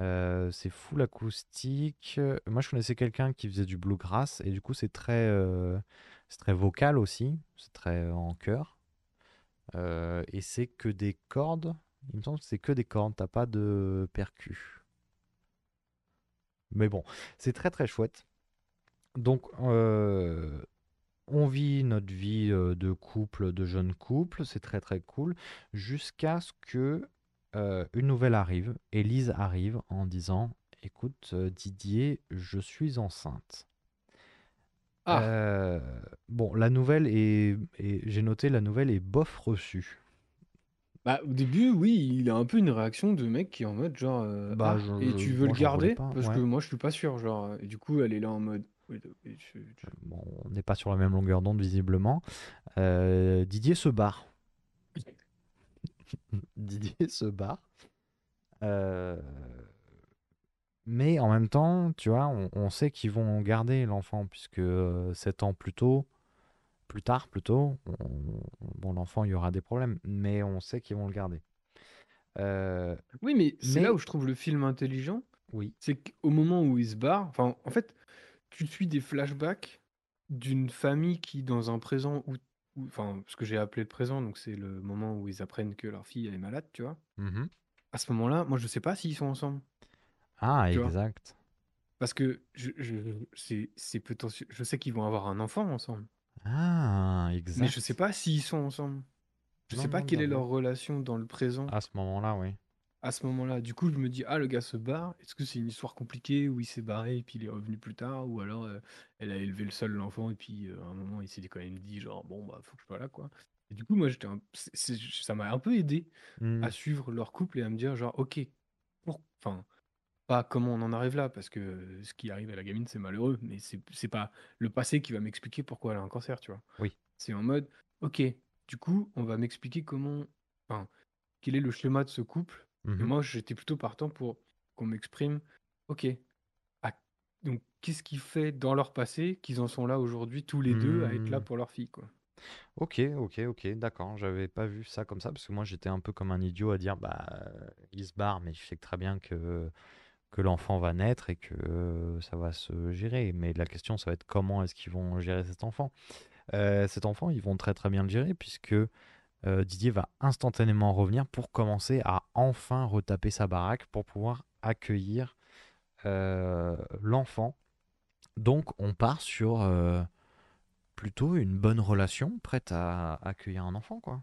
Euh, c'est full acoustique. Moi, je connaissais quelqu'un qui faisait du bluegrass et du coup, c'est très, euh, très vocal aussi. C'est très en chœur. Euh, et c'est que des cordes. Il me semble que c'est que des cordes. T'as pas de percus. Mais bon, c'est très très chouette. Donc, on vit notre vie de couple, de jeune couple. C'est très très cool. Jusqu'à ce que euh, une nouvelle arrive. Élise arrive en disant Écoute, euh, Didier, je suis enceinte. Ah, Euh, bon, la nouvelle est, est- j'ai noté, la nouvelle est bof reçue. bah au début, oui, il a un peu une réaction de mec qui est en mode genre euh, Bah, ah je, et je- tu veux moi, le j'en voulais garder pas. parce Ouais. que moi je suis pas sûr genre et du coup elle est là en mode Bon, on n'est pas sur la même longueur d'onde visiblement. Euh, Didier se barre. [LAUGHS] Didier se barre. Euh, mais en même temps, tu vois, on, on sait qu'ils vont garder l'enfant puisque euh, 7 ans plus tôt, plus tard plutôt, on- bon, l'enfant, il y aura des problèmes, mais on sait qu'ils vont le garder. Euh, Oui, mais c'est là où je trouve le film intelligent, oui. c'est qu'au moment où il se barre, enfin en fait, tu suis des flashbacks d'une famille qui dans un présent où enfin ce que j'ai appelé le présent, donc c'est le moment où ils apprennent que leur fille elle est malade, tu vois. Mhm. À ce moment-là, moi je sais pas s'ils sont ensemble, Ah, tu vois. exact. Parce que je, je, c'est, c'est potentiel. Je sais qu'ils vont avoir un enfant ensemble. Ah, Mais je sais exact. pas s'ils sont ensemble. Je Non, sais pas non, quelle est leur relation dans le présent À ce moment-là, oui. À ce moment-là. Du coup, je me dis, ah, le gars se barre. Est-ce que c'est une histoire compliquée où il s'est barré et puis il est revenu plus tard Ou alors euh, elle a élevé le seul l'enfant et puis euh, à un moment il s'est quand même dit, genre, bon, bah, faut que je sois là, quoi. Et du coup, moi, j'étais un- c'est- c'est- ça m'a un peu aidé à suivre leur couple et à me dire, genre, ok, pour... enfin, pas comment on en arrive là, parce que ce qui arrive à la gamine, c'est malheureux, mais c'est c'est pas le passé qui va m'expliquer pourquoi elle a un cancer, tu vois. Oui. C'est en mode, ok, du coup, on va m'expliquer comment, enfin, quel est le schéma de ce couple. Mhm. moi, j'étais plutôt partant pour qu'on m'exprime, ok, donc qu'est-ce qui fait dans leur passé qu'ils en sont là aujourd'hui, tous les deux, à être là Hmm. pour leur fille, quoi? Ok, ok, ok, d'accord. J'avais pas vu ça comme ça parce que moi j'étais un peu comme un idiot à dire bah euh, il se barre, mais je sais que très bien que que l'enfant va naître et que euh, ça va se gérer. Mais la question ça va être comment est-ce qu'ils vont gérer cet enfant? Euh, cet enfant, ils vont très très bien le gérer puisque euh, Didier va instantanément revenir pour commencer à enfin retaper sa baraque pour pouvoir accueillir euh, l'enfant. Donc on part sur euh, plutôt une bonne relation, prête à accueillir un enfant, quoi.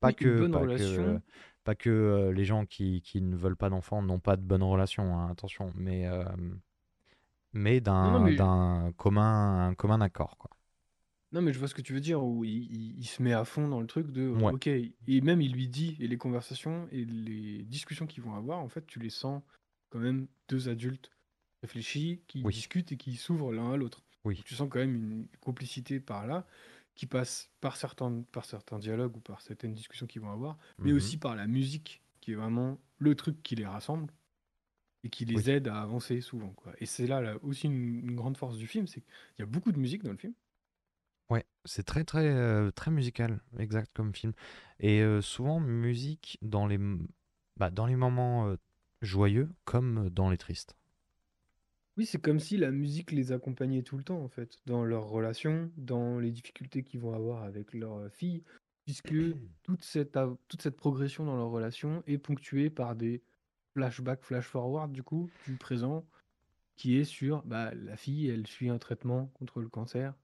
Pas Oui, que, bonne pas que, relation. pas que les gens qui, qui ne veulent pas d'enfants n'ont pas de bonne relation, hein, attention, mais, mais d'un, mais commun, un commun accord, quoi. Non, mais je vois ce que tu veux dire, où il, il- il se met à fond dans le truc de, Ouais. ok, et même il lui dit, et les conversations et les discussions qu'ils vont avoir, en fait, tu les sens quand même deux adultes réfléchis, qui Oui, discutent et qui s'ouvrent l'un à l'autre. oui. Donc tu sens quand même une complicité par là, qui passe par certains, par certains dialogues ou par certaines discussions qu'ils vont avoir, mais Mhm. aussi par la musique, qui est vraiment le truc qui les rassemble et qui les aide à avancer souvent, quoi. Et c'est là, là aussi une, une grande force du film, c'est qu'il y a beaucoup de musique dans le film. C'est très très euh, très musical, exact comme film. Et euh, souvent musique dans les m- bah, dans les moments euh, joyeux comme dans les tristes. Oui, c'est comme si la musique les accompagnait tout le temps, en fait, dans leurs relations, dans les difficultés qu'ils vont avoir avec leur fille, puisque [CLEARS THROAT] toute cette, av- toute cette progression dans leur relation est ponctuée par des flashbacks, flash-forward, du coup, du présent, qui est sur bah, la fille, elle suit un traitement contre le cancer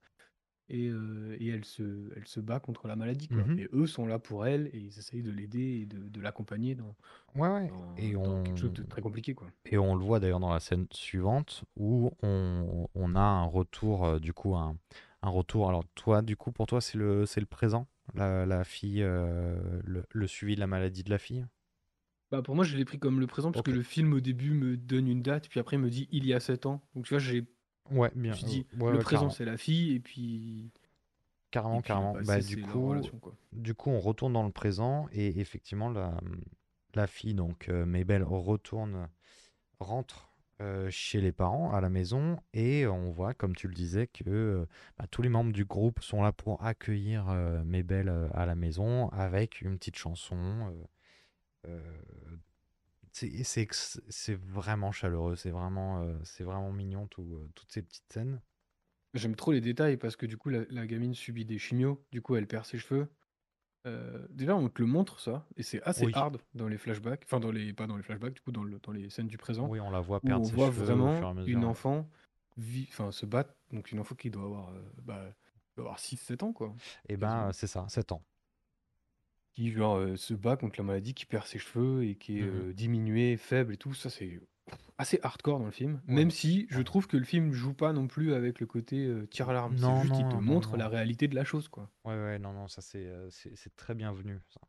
et, euh, et elle se, elle se bat contre la maladie, quoi. Mhm. Et eux sont là pour elle et ils essayent de l'aider et de, de l'accompagner dans, Ouais ouais. dans, Et dans quelque chose on de très compliqué, quoi. et on le voit d'ailleurs dans la scène suivante où on, on a un retour euh, du coup un, un retour. Alors toi du coup pour toi c'est le c'est le présent, la, la fille euh, le, le suivi de la maladie de la fille? Bah pour moi, je l'ai pris comme le présent parce que Ok. le film au début me donne une date, puis après me dit il y a 7 ans. Donc tu vois, j'ai, Ouais je bien. dit ouais le ouais présent c'est la fille et puis carrément et puis le carrément. Bah passé du coup relation. Du coup, on retourne dans le présent et effectivement, la, la fille, donc euh, Mabel, retourne, rentre euh, chez les parents à la maison et on voit, comme tu le disais, que euh, bah, tous les membres du groupe sont là pour accueillir euh, Mabel à la maison avec une petite chanson C'est vraiment chaleureux, c'est vraiment, euh, c'est vraiment mignon tout, euh, toutes ces petites scènes. J'aime trop les détails parce que du coup, la, la gamine subit des chimios, du coup, elle perd ses cheveux. Euh, déjà, on te le montre ça, et c'est assez Oui, hard dans les flashbacks, enfin, dans les, pas dans les flashbacks, du coup, dans, le, dans les scènes du présent, oui, on la voit perdre on ses voit cheveux au fur et vraiment à mesure. une enfant enfin, se battre, donc une enfant qui doit avoir, bah, doit avoir 6-7 ans, quoi, Et ben, quasiment. euh, c'est ça, 7 ans. Qui, genre, euh, se bat contre la maladie, qui perd ses cheveux et qui est Mhm. euh, diminué, faible et tout. Ça, c'est assez hardcore dans le film. Ouais, Même si je ouais. trouve que le film joue pas non plus avec le côté euh, tire-larme. C'est Non, juste, il te non, non, montre la non. réalité de la chose, quoi. Ouais, ouais, non, non, ça c'est euh, c'est c'est très bienvenu, ça.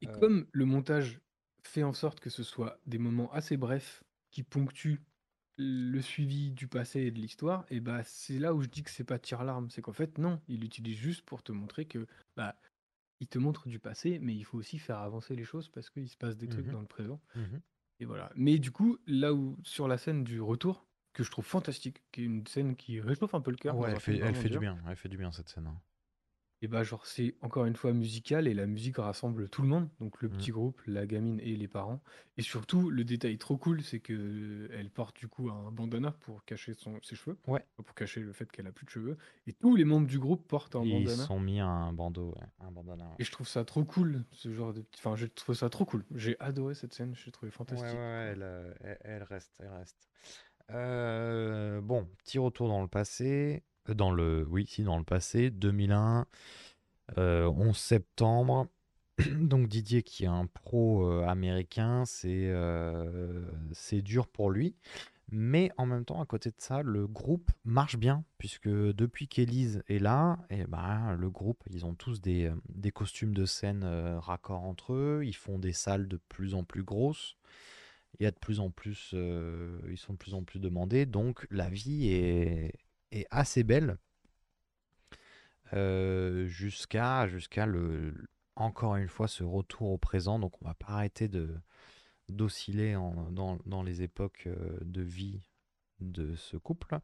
Et comme le montage fait en sorte que ce soit des moments assez brefs qui ponctuent le suivi du passé et de l'histoire, et bah c'est là où je dis que c'est pas tire-larme. C'est qu'en fait, non, il l'utilise juste pour te montrer que bah il te montre du passé, mais il faut aussi faire avancer les choses parce qu'il se passe des trucs mhm, dans le présent. mhm. Et voilà. Mais du coup, là où, sur la scène du retour, que je trouve fantastique, qui est une scène qui réchauffe un peu le cœur Ouais, elle fait, elle du bien, elle fait du bien cette scène. hein. Et bah, genre, c'est encore une fois musical et la musique rassemble tout le monde, donc le Mm. petit groupe, la gamine et les parents. Et surtout, le détail trop cool, c'est que elle porte du coup un bandana pour cacher son, ses cheveux, Ouais, pour cacher le fait qu'elle a plus de cheveux. Et tous les membres du groupe portent un ils se bandana. sont mis un bandeau, ouais, un bandana. ouais. Et je trouve ça trop cool, ce genre de... Enfin, je trouve ça trop cool. J'ai adoré cette scène, je l'ai trouvé Ouais, ouais, fantastique. ouais, elle, euh, elle, elle reste, elle reste. Euh, bon, petit retour dans le passé, dans le, oui, si, dans le passé, 2001, euh, 11 septembre. [CLEARS THROAT] Donc Didier, qui est un pro euh, américain, c'est euh, dur pour lui. Mais en même temps, à côté de ça, le groupe marche bien, puisque depuis qu'Élise est là, et ben, le groupe, ils ont tous des, euh, des costumes de scène euh, raccords entre eux, ils font des salles de plus en plus grosses, il y a de plus en plus, euh, ils sont de plus en plus demandés, donc la vie est, est assez belle euh, jusqu'à jusqu'à le encore une fois ce retour au présent. Donc on va pas arrêter de d'osciller dans, dans les époques euh, de vie de ce couple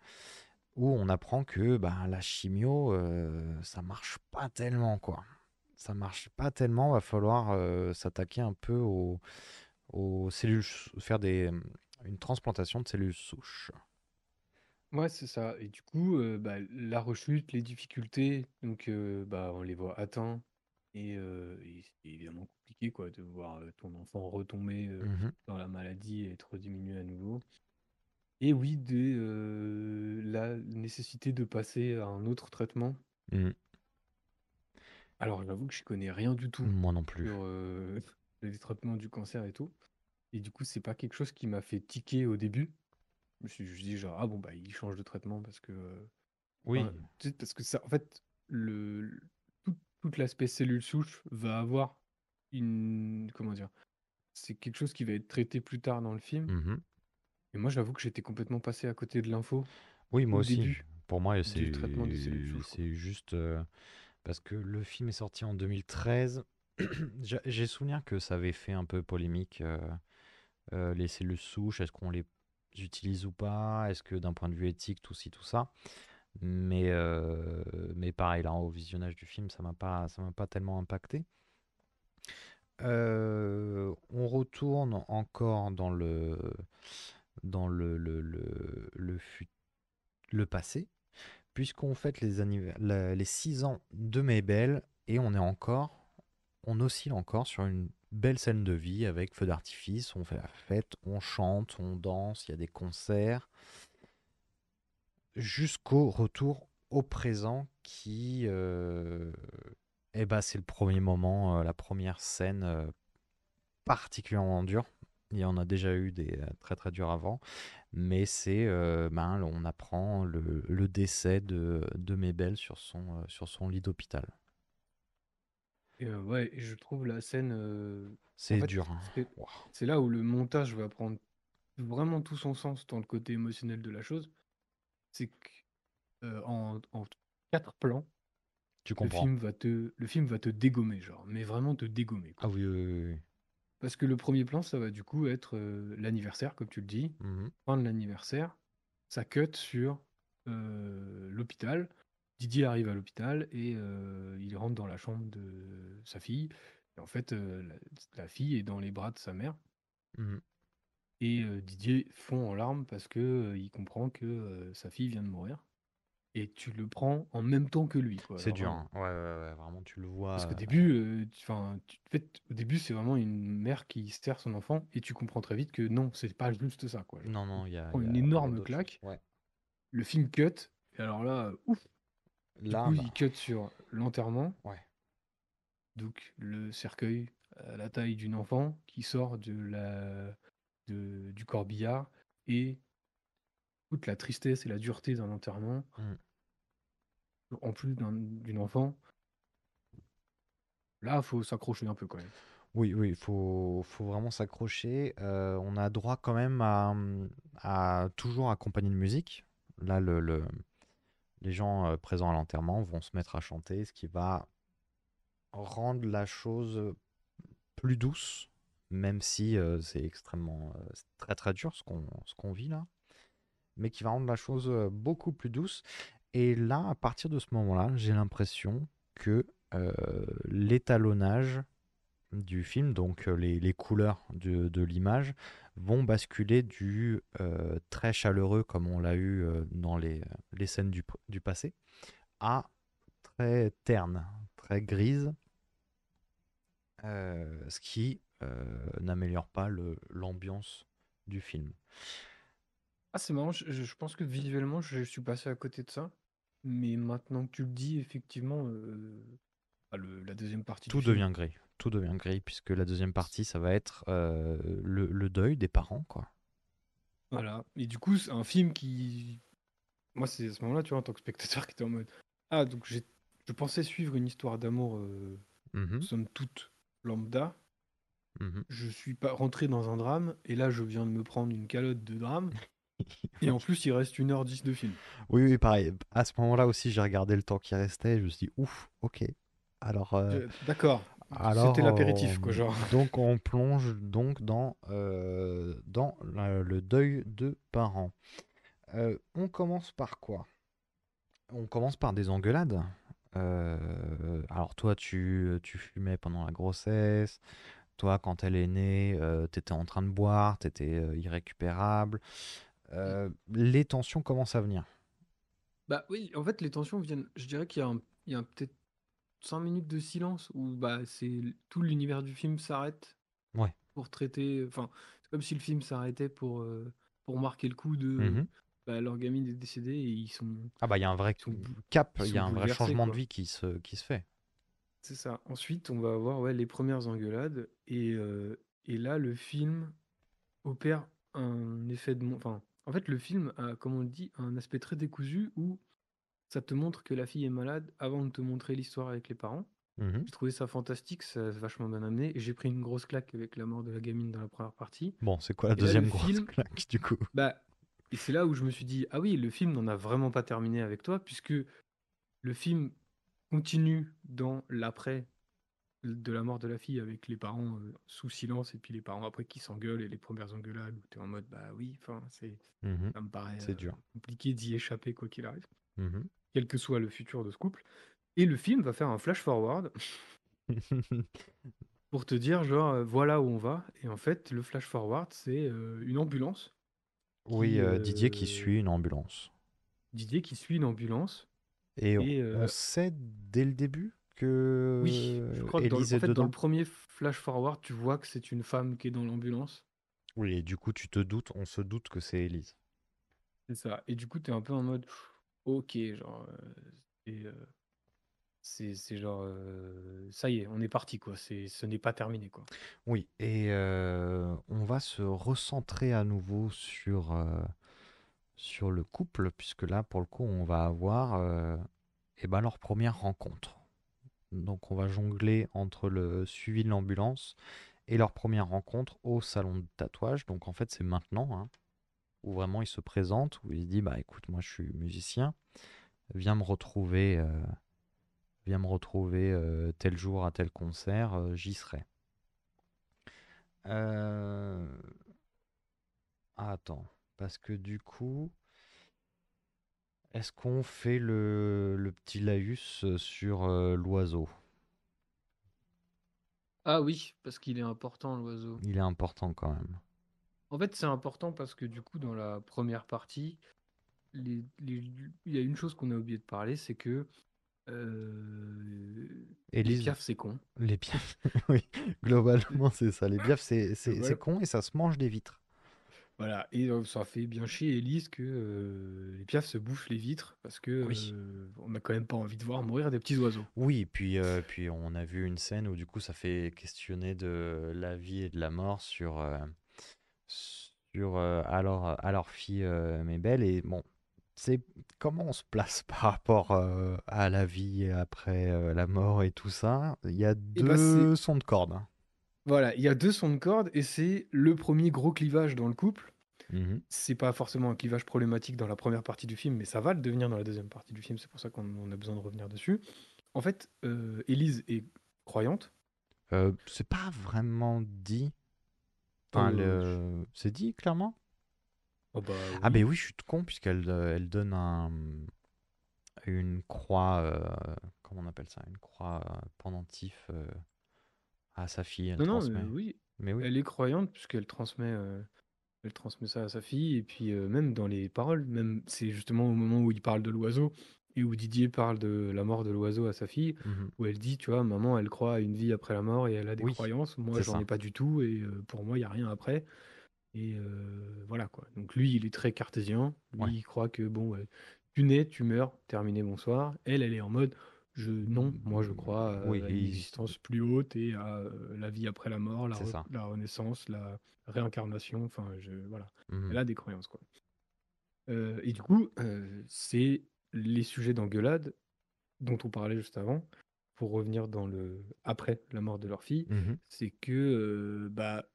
où on apprend que bah, la chimio euh, ça marche pas tellement quoi. Ça marche pas tellement, va falloir s'attaquer un peu aux, aux cellules, faire des, une transplantation de cellules souches. Ouais, c'est ça. Et du coup, bah, la rechute, les difficultés, donc bah, on les voit atteints. Et, euh, et c'est évidemment compliqué quoi, de voir ton enfant retomber Mhm. dans la maladie et être diminué à nouveau. Et oui, de euh, la nécessité de passer à un autre traitement. Mhm. Alors, j'avoue que je connais rien du tout Moi non plus. sur euh, [LAUGHS] les traitements du cancer et tout. Et du coup, c'est pas quelque chose qui m'a fait tiquer au début. Je me suis juste dit, genre, ah bon, bah, il change de traitement parce que. euh, Oui, Enfin, tu sais, parce que ça, en fait, le, le- tout, tout l'aspect cellule souche va avoir une. Comment dire? C'est quelque chose qui va être traité plus tard dans le film. Mhm. Et moi, j'avoue que j'étais complètement passé à côté de l'info Oui, moi au aussi. début Pour moi, du c'est traitement des cellules souches. quoi. c'est juste euh, parce que le film est sorti en 2013. [CLEARS THROAT] J'ai j'ai souvenir que ça avait fait un peu polémique. euh, euh, les cellules souches, est-ce qu'on les utilise ou pas? Est-ce que d'un point de vue éthique, tout ci, tout ça? Mais, euh, mais pareil, là, au visionnage du film, ça ça m'a pas tellement impacté. Euh, on retourne encore dans le, dans le, le, le, fut- le passé, puisqu'on fête les, la- les 6 ans de Maybelle, et on est encore, on oscille encore sur une belle scène de vie avec feu d'artifice, on fait la fête, on chante, on danse, il y a des concerts, jusqu'au retour au présent qui, euh, eh ben, c'est le premier moment, euh, la première scène euh, particulièrement dure. Il y en a déjà eu des très très durs avant, mais c'est, ben, on apprend le, décès de, de Mabel sur son, sur son lit d'hôpital. Et ouais, et je trouve la scène. en C'est fait, dur. hein. c'est là où le montage va prendre vraiment tout son sens dans le côté émotionnel de la chose. C'est que euh, en, plans, Tu le comprends. film va te, le film va te dégommer, genre, mais vraiment te dégommer, quoi. Ah oui, oui, oui, oui. Parce que le premier plan, ça va du coup être l'anniversaire, comme tu le dis, Mhm. fin de l'anniversaire, ça cut sur l'hôpital. Didier arrive à l'hôpital et euh, il rentre dans la chambre de sa fille. Et en fait, euh, la, la fille est dans les bras de sa mère. Mhm. Et euh, Didier fond en larmes parce que euh, il comprend que sa fille vient de mourir. Et tu le prends en même temps que lui, quoi. C'est Alors dur, hein. Ouais, ouais, ouais, vraiment, tu le vois. Parce qu'au début, tu- enfin, tu- en fait, au début, c'est vraiment une mère qui sert son enfant et tu comprends très vite que non, c'est pas juste ça, quoi. Genre, Non, non, il y a, prend il y une a- énorme d'autres choses. claque. Ouais. Le film cut. Et alors là, euh, ouf. Du Là, coup, bah, il cut sur l'enterrement. ouais. Donc le cercueil à la taille d'une enfant qui sort de la, de- du corbillard et toute la tristesse et la dureté d'un enterrement, Mm. en plus d'un- d'une enfant. Là, faut s'accrocher un peu quand même. Oui, oui, il faut, faut vraiment s'accrocher. Euh, on a droit quand même à, à toujours accompagner de musique. Là, le, le- les gens euh, présents à l'enterrement vont se mettre à chanter, ce qui va rendre la chose plus douce, même si euh, c'est extrêmement euh, très très dur ce qu'on vit là, mais qui va rendre la chose euh, beaucoup plus douce. Et là, à partir de ce moment-là, j'ai l'impression que euh, l'étalonnage du film, donc euh, les, les couleurs de, de l'image, vont basculer du euh, très chaleureux, comme on l'a eu euh, dans les, les scènes du, du passé, à très terne, très grise, ce qui n'améliore pas l'ambiance du film. Ah, c'est marrant, je, je pense que visuellement, je suis passé à côté de ça. Mais maintenant que tu le dis, effectivement, le- la deuxième partie Tout film, devient gris. Tout devient gris, puisque la deuxième partie, ça va être euh, le, le deuil des parents, quoi. Voilà. Et du coup, c'est un film qui. Moi, c'est à ce moment-là, tu vois, en tant que spectateur, qui était en mode. Ah, donc j'ai... je pensais suivre une histoire d'amour, euh, Mhm, somme toute, lambda. mhm. Je suis pas rentré dans un drame, et là, je viens de me prendre une calotte de drame. [LAUGHS] Et en plus, il reste 1h10 de film. Oui, oui, pareil. À ce moment-là aussi, j'ai regardé le temps qui restait. Je me suis dit, ouf, ok. Alors, euh, D'accord. C'était l'apéritif, quoi, genre. Donc, on plonge donc dans, euh, dans le deuil de parents. Euh, on commence par quoi? On commence par des engueulades. Euh, alors, toi, tu, tu fumais pendant la grossesse. Toi, quand elle est née, euh, t'étais en train de boire, t'étais euh, irrécupérable. Euh, les tensions commencent à venir. Bah oui, en fait, les tensions viennent. Je dirais qu'il y a, un- il y a peut-être 5 minutes de silence où bah, c'est tout l'univers du film s'arrête Ouais. pour traiter. Enfin, c'est comme si le film s'arrêtait pour, euh, pour marquer le coup de. Bah, leur gamine est décédée et ils sont. Ah bah il y a un vrai sont cap, il y a un vrai changement de vie qui se, qui se fait. C'est ça. Ensuite, on va avoir ouais, les premières engueulades et, euh, et là, le film opère un effet de. Enfin, en fait, le film a, comme on le dit, un aspect très décousu où ça te montre que la fille est malade avant de te montrer l'histoire avec les parents. Mhm. J'ai trouvé ça fantastique, ça vachement bien amené. Et j'ai pris une grosse claque avec la mort de la gamine dans la première partie. Bon, c'est quoi la Et deuxième grosse film- claque du coup? Bah, et c'est là où je me suis dit, ah oui, le film n'en a vraiment pas terminé avec toi, puisque le film continue dans l'après de la mort de la fille avec les parents euh, sous silence et puis les parents après qui s'engueulent et les premières engueulades où tu es en mode, bah oui, enfin, c'est, Mhm. ça me paraît euh, dur. compliqué d'y échapper quoi qu'il arrive, Mhm. Quel que soit le futur de ce couple. Et le film va faire un flash forward [LAUGHS] pour te dire genre euh, voilà où on va et en fait le flash forward c'est euh, une ambulance oui, Qui, euh, Didier qui suit une ambulance. Didier qui suit une ambulance Et, on- et, on sait dès le début que oui je crois que dans, en fait dans le premier flash forward tu vois que c'est une femme qui est dans l'ambulance Oui, et du coup tu te doutes, on se doute que c'est Élise. c'est ça et du coup tu es un peu en mode ok genre euh, c'est euh, c'est genre euh, ça y est on est parti quoi ce n'est pas terminé quoi Oui, et on va se recentrer à nouveau sur, le couple, puisque là, pour le coup, on va avoir eh ben, leur première rencontre. Donc, on va jongler entre le suivi de l'ambulance et leur première rencontre au salon de tatouage. Donc, en fait, c'est maintenant, hein, où vraiment il se présente, où il se dit, bah écoute, moi je suis musicien, viens me retrouver, euh, viens me retrouver euh, tel jour à tel concert, euh, j'y serai. Ah, attends, parce que du coup, est-ce qu'on fait le, le petit laïus sur l'oiseau? Ah oui parce qu'il est important l'oiseau Il est important quand même. En fait, c'est important parce que du coup, dans la première partie, les- les- il y a une chose qu'on a oublié de parler, c'est que euh, les piafs, c'est con. les biafs, [LAUGHS] oui, globalement c'est ça. Les biafs, c'est Voilà. con et ça se mange des vitres. Voilà, et euh, ça fait bien chier Elise que euh, les piafs se bouffent les vitres parce que Oui. euh, on n'a quand même pas envie de voir mourir des petits oiseaux. Oui, puis, euh, puis on a vu une scène où du coup ça fait questionner de la vie et de la mort sur, sur euh, alors, alors fille euh, mais belle et bon, c'est comment on se place [LAUGHS] par rapport euh, à la vie après euh, la mort et tout ça? Il y a Eh ben, deux sons de corde. hein. Voilà, il y a deux sons de corde et c'est le premier gros clivage dans le couple. Mhm. C'est pas forcément un clivage problématique dans la première partie du film, mais ça va le devenir dans la deuxième partie du film, c'est pour ça qu'on on a besoin de revenir dessus. En fait, euh, Élise est croyante. C'est pas vraiment dit. Enfin, le- c'est dit clairement? Oh bah Ah oui. ben oui, je suis tout con puisqu'elle euh, elle donne un, une croix, euh, comment on appelle ça, une croix euh, pendentif euh, à sa fille, elle Non, non, euh, oui, Mais oui. elle est croyante puisqu'elle transmet, elle transmet ça à sa fille et puis même dans les paroles, même c'est justement au moment où il parle de l'oiseau et où Didier parle de la mort de l'oiseau à sa fille, Mhm. où elle dit, tu vois, maman, elle croit à une vie après la mort et elle a des Oui, croyances. Moi, c'est j'en ça. ai pas du tout et euh, pour moi, il y a rien après. Et euh, voilà quoi. Donc lui, il est très cartésien. Lui, Ouais. il croit que bon, tu nais, tu meurs, terminé, bonsoir. Elle, elle est en mode, je non, moi je crois à une existence plus haute et à euh, la vie après la mort, la, C'est re- ça. la renaissance, la réincarnation. Enfin, je voilà. Mhm. Elle a des croyances quoi. Et du coup, c'est les sujets d'engueulade dont on parlait juste avant. Pour revenir dans le après la mort de leur fille, Mhm. c'est que euh, bah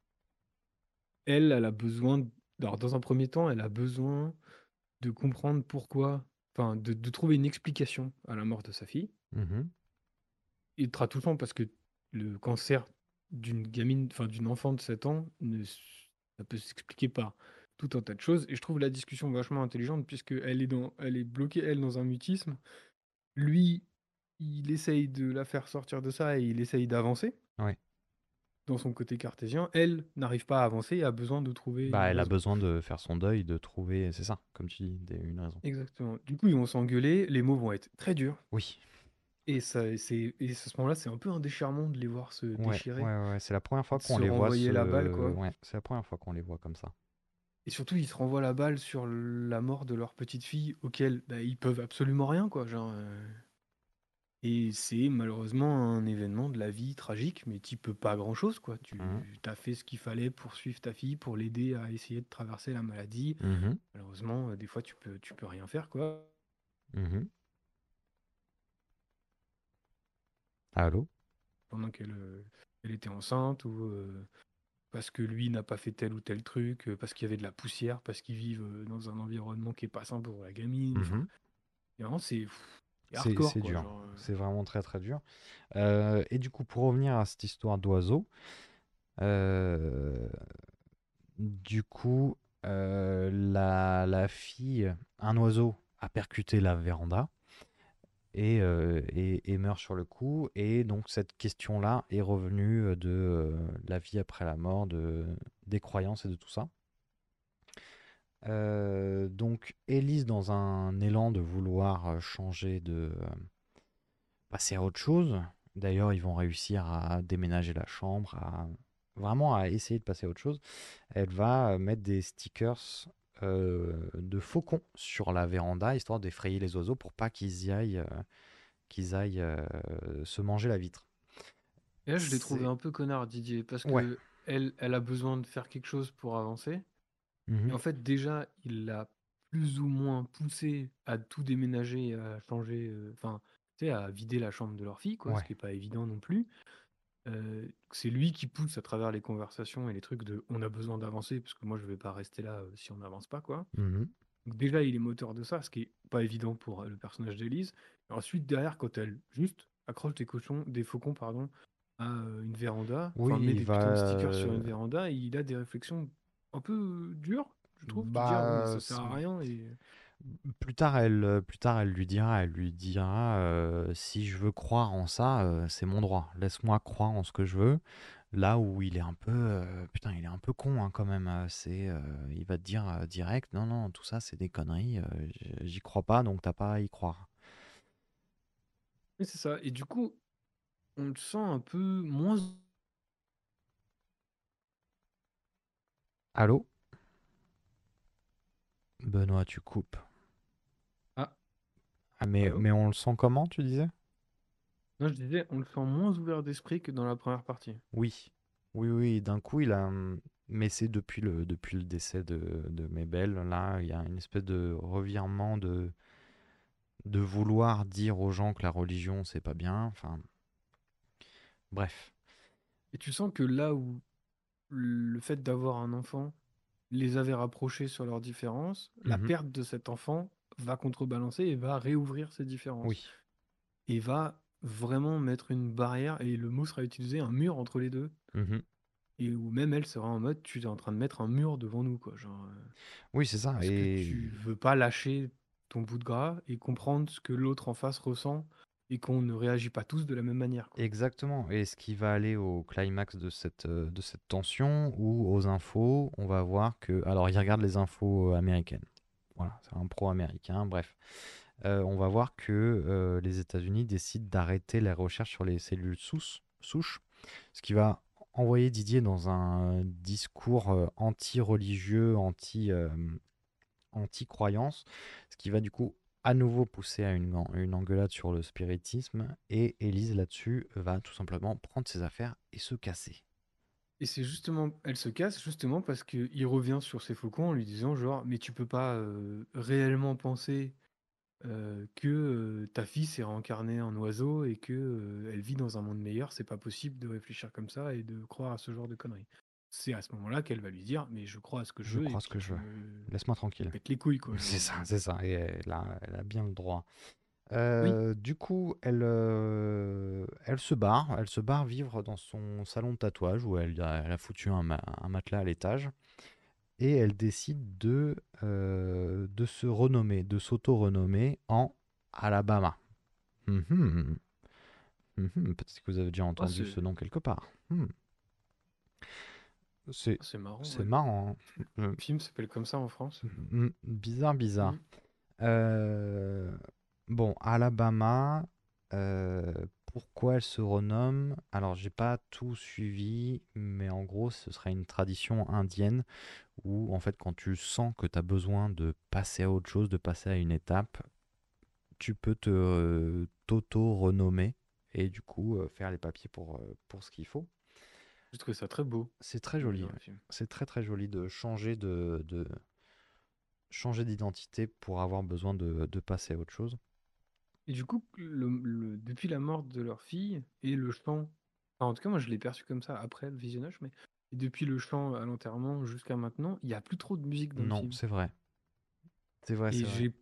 elle, elle a besoin. Alors, dans un premier temps, elle a besoin de comprendre pourquoi. Enfin, de, de trouver une explication à la mort de sa fille. Mhm. Ultra touchant parce que le cancer d'une gamine, enfin d'une enfant de 7 ans, ne, ça peut s'expliquer par tout un tas de choses. Et je trouve la discussion vachement intelligente puisque elle est, dans, elle est bloquée, elle, dans un mutisme. Lui, il essaye de la faire sortir de ça et il essaye d'avancer Ouais. dans son côté cartésien. Elle n'arrive pas à avancer et a besoin de trouver Bah, elle a besoin de faire son deuil, de trouver, c'est ça, comme tu dis, des- une raison. Exactement. Du coup, ils vont s'engueuler, les mots vont être très durs. Oui. Et, ça, c'est, et à ce moment-là, c'est un peu un déchirement de les voir se Ouais, déchirer. ouais, ouais. C'est la première fois qu'on les voit renvoyer se... la balle, quoi. Ouais, c'est la première fois qu'on les voit comme ça. Et surtout, ils se renvoient la balle sur la mort de leur petite fille, auquel bah, ils peuvent absolument rien, quoi. Genre, euh, Et c'est malheureusement un événement de la vie tragique, mais tu peux pas grand-chose, quoi. Tu Mhm. as fait ce qu'il fallait pour suivre ta fille, pour l'aider à essayer de traverser la maladie. Mhm. Malheureusement, euh, des fois, tu peux, tu peux rien faire, quoi. Mhm. Allô? pendant qu'elle euh, elle était enceinte ou euh, parce que lui n'a pas fait tel ou tel truc, euh, parce qu'il y avait de la poussière, parce qu'ils vivent euh, dans un environnement qui est pas simple pour la gamine. Et vraiment, c'est dur. genre, euh. C'est vraiment très très dur. Et du coup, pour revenir à cette histoire d'oiseau, du coup, la, la fille, un oiseau a percuté la véranda et, euh, et, meurt sur le coup. Et donc, cette question-là est revenue euh, de euh, la vie après la mort, de, des croyances et de tout ça. Donc, Élise, dans un élan de vouloir changer de. passer à autre chose. D'ailleurs, ils vont réussir à déménager la chambre, à vraiment à essayer de passer à autre chose. Elle va mettre des stickers euh, de faucons sur la véranda, histoire d'effrayer les oiseaux pour pas qu'ils y aillent, euh, qu'ils aillent euh, se manger la vitre. Et là, je l'ai trouvé un peu connard, Didier, parce que Ouais. elle, elle a besoin de faire quelque chose pour avancer. Et en fait, déjà, il l'a plus ou moins poussé à tout déménager, à changer, enfin, tu sais, à vider la chambre de leur fille, quoi, Ouais. ce qui est pas évident non plus. C'est lui qui pousse à travers les conversations et les trucs de on a besoin d'avancer parce que moi je vais pas rester là si on n'avance pas quoi. Mhm. Donc déjà il est moteur de ça, ce qui est pas évident pour le personnage d'Élise. Et ensuite derrière quand elle juste accroche des cochons, des faucons pardon à une véranda, Oui, enfin met il des putains de va, stickers sur une euh, véranda, et il a des réflexions un peu dures, je trouve, de dire Bah, ouais, mais ça sert à c'est- rien et Plus tard, elle, euh, plus tard, elle lui dira, elle lui dira, euh, si je veux croire en ça, euh, c'est mon droit. Laisse-moi croire en ce que je veux. Là où il est un peu, euh, putain, il est un peu con hein, quand même. euh, C'est, euh, il va te dire euh, direct, non, non, tout ça c'est des conneries. euh, j- J'y crois pas, donc t'as pas à y croire. Oui, c'est ça. Et du coup, on le sent un peu moins. Allô? Benoît, tu coupes. Ah, mais, allô? mais on le sent comment, tu disais? Non, je disais, on le sent moins ouvert d'esprit que dans la première partie. Oui, oui, oui, d'un coup, il a... hum, Mais c'est depuis le, depuis le décès de, de Mabel, là, il y a une espèce de revirement de, de vouloir dire aux gens que la religion, c'est pas bien. Enfin, bref. Et tu sens que là où le fait d'avoir un enfant les avait rapprochés sur leurs différences, la Mhm. perte de cet enfant va contrebalancer et va réouvrir ces différences. Oui, Et va vraiment mettre une barrière, et le mot sera utilisé, un mur entre les deux. mhm. Et où même elle sera en mode, tu es en train de mettre un mur devant nous, quoi. Genre, euh, Oui, c'est ça. parce que Et tu veux pas lâcher ton bout de gras et comprendre ce que l'autre en face ressent et qu'on ne réagit pas tous de la même manière, quoi. exactement. Et ce qui va aller au climax de cette, euh, de cette tension ou aux infos, on va voir que... Alors, il regarde les infos euh, américaines. Voilà, c'est un pro-américain, bref. Euh, on va voir que euh, les États-Unis décident d'arrêter les recherches sur les cellules souches, ce qui va envoyer Didier dans un discours euh, anti-religieux, anti, anti-croyance, ce qui va du coup à nouveau pousser à une, une engueulade sur le spiritisme, et Élise là-dessus va tout simplement prendre ses affaires et se casser. Et c'est justement, elle se casse justement parce qu'il revient sur ses faucons en lui disant genre, mais tu peux pas euh, réellement penser euh, que euh, ta fille s'est réincarnée en oiseau et que euh, elle vit dans un monde meilleur. C'est pas possible de réfléchir comme ça et de croire à ce genre de conneries. C'est à ce moment-là qu'elle va lui dire, mais je crois à ce que je Je veux crois et ce que je veux. me Laisse-moi tranquille. pètes les couilles quoi. [LAUGHS] C'est ça, euh, c'est ça. Et elle a, elle a bien le droit. Oui. Euh, du coup, elle, euh, elle se barre, elle se barre vivre dans son salon de tatouage où elle, a- elle a foutu un, ma- un matelas à l'étage et elle décide de, euh, de se renommer, de s'auto-renommer en Alabama. Mhm. Mhm. Peut-être que vous avez déjà Ah, entendu c'est ce nom quelque part. Hmm. C'est, ah, c'est marrant. c'est ouais. marrant. hein. Le film s'appelle comme ça en France. bizarre, bizarre. Euh, bon, Alabama, euh, pourquoi elle se renomme? Alors, j'ai pas tout suivi, mais en gros, ce serait une tradition indienne où, en fait, quand tu sens que tu as besoin de passer à autre chose, de passer à une étape, tu peux te euh, t'auto-renommer et du coup euh, faire les papiers pour, euh, pour ce qu'il faut. J'ai trouvé ça très beau C'est très joli, ouais. C'est très très joli de changer de, de changer d'identité pour avoir besoin de, de passer à autre chose. Et du coup, le, le- depuis la mort de leur fille et le chant, enfin, en tout cas moi je l'ai perçu comme ça après le visionnage, mais depuis le chant à l'enterrement jusqu'à maintenant, il n'y a plus trop de musique dans le Non, film. c'est vrai. C'est vrai, Et c'est vrai. j'ai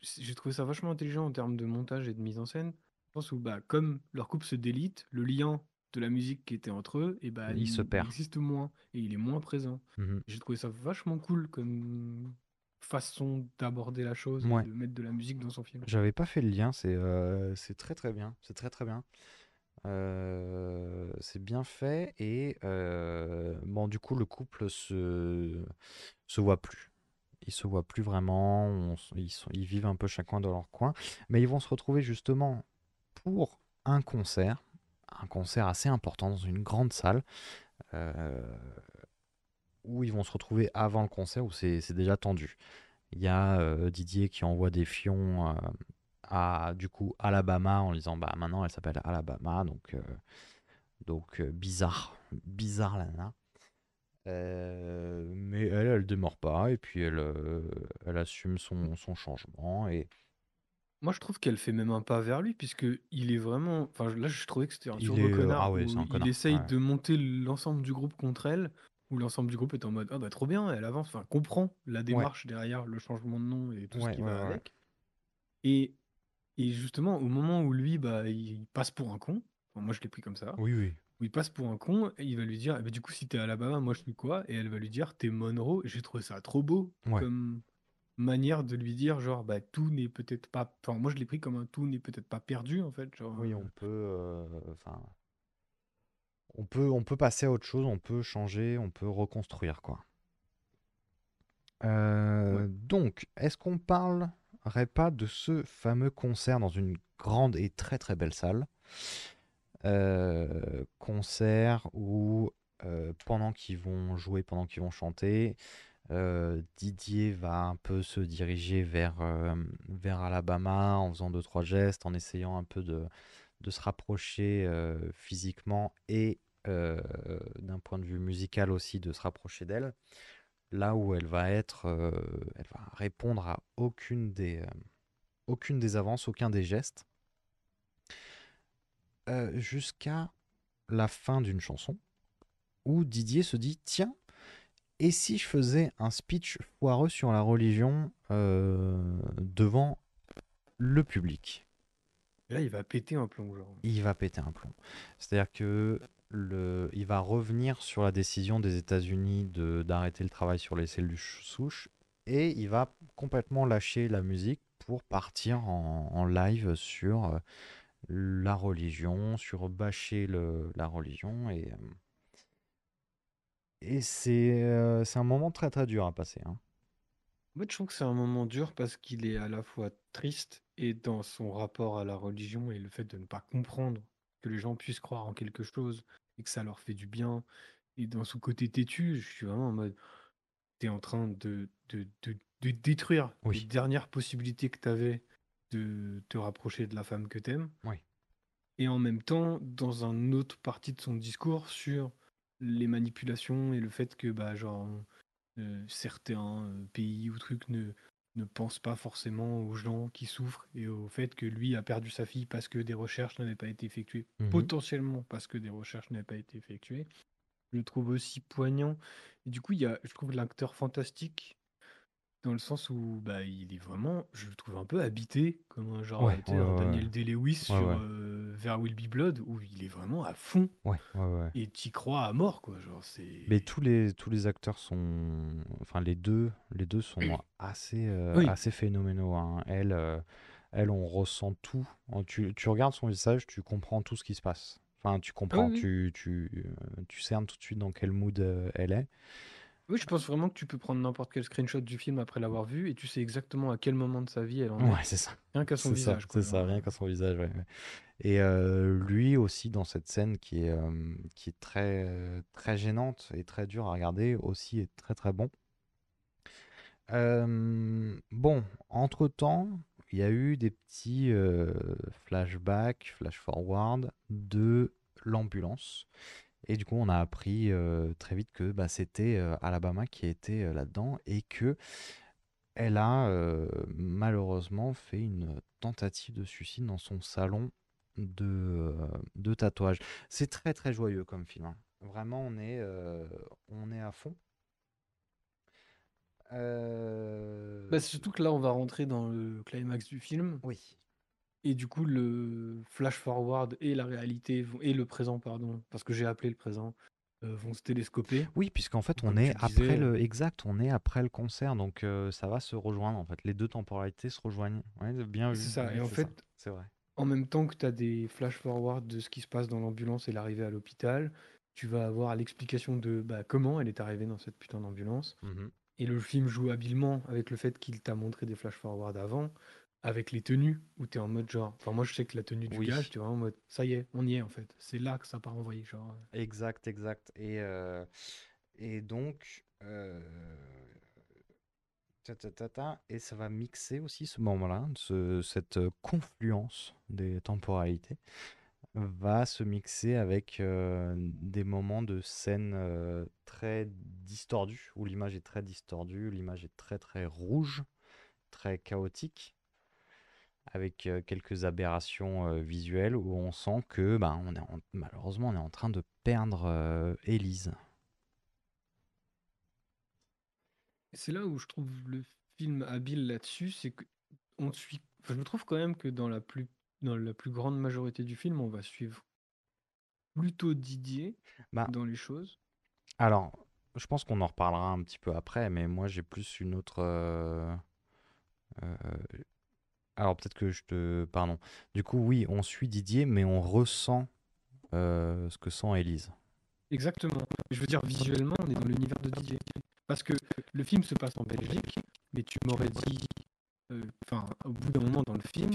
j'ai trouvé ça vachement intelligent en termes de montage et de mise en scène. Je pense où bah, comme leur couple se délite, le lien de la musique qui était entre eux, et bah, Il se il, perd. existe moins et il est moins présent. Mhm. J'ai trouvé ça vachement cool comme façon d'aborder la chose Ouais. de mettre de la musique dans son film. J'avais pas fait le lien, c'est euh, c'est très très bien. C'est très très bien. Euh, c'est bien fait et euh, bon du coup le couple se se voit plus. Ils se voient plus vraiment. on ils, sont- ils vivent un peu chacun dans leur coin, mais ils vont se retrouver justement pour un concert, un concert assez important dans une grande salle. Où ils vont se retrouver avant le concert où c'est déjà tendu. Il y a euh, Didier qui envoie des fions euh, à du coup Alabama en disant bah maintenant elle s'appelle Alabama donc euh, donc bizarre bizarre la nana. Mais elle elle démord pas et puis elle elle assume son, son changement et Moi, je trouve qu'elle fait même un pas vers lui, puisque il est vraiment. Enfin, là, je trouvais que c'était un turbo connard ah ouais un il connard essaye ouais. de monter l'ensemble du groupe contre elle, où l'ensemble du groupe est en mode Ah bah trop bien, elle avance, enfin, comprend la ouais. démarche derrière le changement de nom et tout ce ouais qui va ouais avec. Et, et justement, au moment où lui, bah, il passe pour un con, enfin, moi je l'ai pris comme ça, oui oui. où il passe pour un con, et il va lui dire Eh ben, Du coup, si t'es à Alabama, moi je suis quoi? Et elle va lui dire T'es Monroe. Et J'ai trouvé ça trop beau ouais. comme manière de lui dire genre bah tout n'est peut-être pas enfin moi je l'ai pris comme un tout n'est peut-être pas perdu en fait genre oui euh, on peut euh, enfin on peut, on peut passer à autre chose, on peut changer, on peut reconstruire, quoi. Euh, donc, est-ce qu'on parlerait pas de ce fameux concert dans une grande et très très belle salle? Euh, Concert où, euh, pendant qu'ils vont jouer, pendant qu'ils vont chanter, Didier va un peu se diriger vers, vers Alabama en faisant deux, trois gestes, en essayant un peu de, de se rapprocher euh, physiquement et euh, d'un point de vue musical aussi de se rapprocher d'elle. Là où elle va être, euh, elle va répondre à aucune des, avances, aucun des gestes, jusqu'à la fin d'une chanson où Didier se dit tiens, et si je faisais un speech foireux sur la religion devant le public? Là, il va péter un plomb, genre. il va péter un plomb. C'est-à-dire que le, il va revenir sur la décision des États-Unis de d'arrêter le travail sur les cellules souches et il va complètement lâcher la musique pour partir en, en live sur euh, la religion, sur bâcher le, la religion et euh, et c'est euh, c'est un moment très très dur à passer. hein. En fait, je trouve que c'est un moment dur parce qu'il est à la fois triste et dans son rapport à la religion et le fait de ne pas comprendre que les gens puissent croire en quelque chose et que ça leur fait du bien. Et dans son côté têtu, je suis vraiment en mode, t'es en train de, de, de, de détruire Oui. les dernières possibilités que t'avais de te rapprocher de la femme que t'aimes. Oui. Et en même temps, dans un autre partie de son discours sur les manipulations et le fait que, bah, genre, euh, certains euh, pays ou trucs ne, ne pensent pas forcément aux gens qui souffrent et au fait que lui a perdu sa fille parce que des recherches n'avaient pas été effectuées, Mhm. potentiellement parce que des recherches n'avaient pas été effectuées. Je le trouve aussi poignant. Et du coup, il y a, je trouve l'acteur fantastique dans le sens où bah, il est vraiment, je le trouve un peu habité, comme un genre Ouais, tu sais, ouais, un ouais, Daniel. Day-Lewis Ouais, sur ouais. euh, Vers Will Be Blood, où il est vraiment à fond Ouais, ouais, ouais. et t'y crois à mort, quoi. Genre, c'est. Mais tous les, tous les acteurs sont. Enfin, les deux, les deux sont assez, euh, Oui. assez phénoménaux. hein. Elle, euh, elle, on ressent tout. En- Tu, tu regardes son visage, tu comprends tout ce qui se passe. Enfin, tu comprends, oui. tu, tu, euh, tu cernes tout de suite dans quel mood euh, elle est. Oui, je pense vraiment que tu peux prendre n'importe quel screenshot du film après l'avoir vu et tu sais exactement à quel moment de sa vie elle en Ouais, est, c'est ça. rien qu'à son C'est ça, visage. quoi, c'est ça, rien qu'à son visage. ouais, ouais. Et euh, lui aussi, dans cette scène qui est, euh, qui est très, très gênante et très dure à regarder, aussi est très très bon. Euh, bon, entre-temps, il y a eu des petits flashbacks, flash-forward de l'ambulance. Et du coup, on a appris euh, très vite que bah, c'était euh, Alabama qui était euh, là-dedans et que elle a euh, malheureusement fait une tentative de suicide dans son salon de, euh, de tatouage. C'est très très joyeux comme film. hein. Vraiment, on est, euh, on est à fond. Euh, Bah, c'est surtout que là, on va rentrer dans le climax du film Oui. Et du coup, le flash forward et la réalité vont- et le présent, pardon, parce que j'ai appelé le présent, euh, vont se télescoper. Oui, puisqu'en fait, on Comme est tu après le exact, on est après le concert, donc euh, ça va se rejoindre en fait. Les deux temporalités se rejoignent. Ouais, bien vu. C'est ça. ouais, Et en c'est ça, fait, c'est vrai. en même temps que tu as des flash forward de ce qui se passe dans l'ambulance et l'arrivée à l'hôpital, tu vas avoir l'explication de bah, comment elle est arrivée dans cette putain d'ambulance. Mhm. Et le film joue habilement avec le fait qu'il t'a montré des flash forward avant, avec les tenues, où t'es en mode genre. Enfin, moi je sais que la tenue du Oui. gars, tu vois, en mode ça y est, on y est en fait. C'est là que ça part envoyer. Genre. euh. Exact, exact. Et, euh, et donc, euh, ta, ta, ta, ta, et ça va mixer aussi ce moment-là, ce- cette euh, confluence des temporalités va se mixer avec euh, des moments de scène euh, très distordus, où l'image est très distordue, l'image est très très rouge, très chaotique, avec quelques aberrations visuelles où on sent que bah, on est en- malheureusement on est en train de perdre Élise. Et c'est là où je trouve le film habile là-dessus, c'est que on suit. Enfin, je trouve quand même que dans la plus dans la plus grande majorité du film, on va suivre plutôt Didier Bah, dans les choses. alors, je pense qu'on en reparlera un petit peu après, mais moi j'ai plus une autre. euh, euh, alors peut-être que je te. Pardon. Du coup, oui, on suit Didier, mais on ressent euh, ce que sent Élise. Exactement. Je veux dire, visuellement, on est dans l'univers de Didier. Parce que le film se passe en Belgique, mais tu m'aurais dit, euh, enfin, au bout d'un moment dans le film,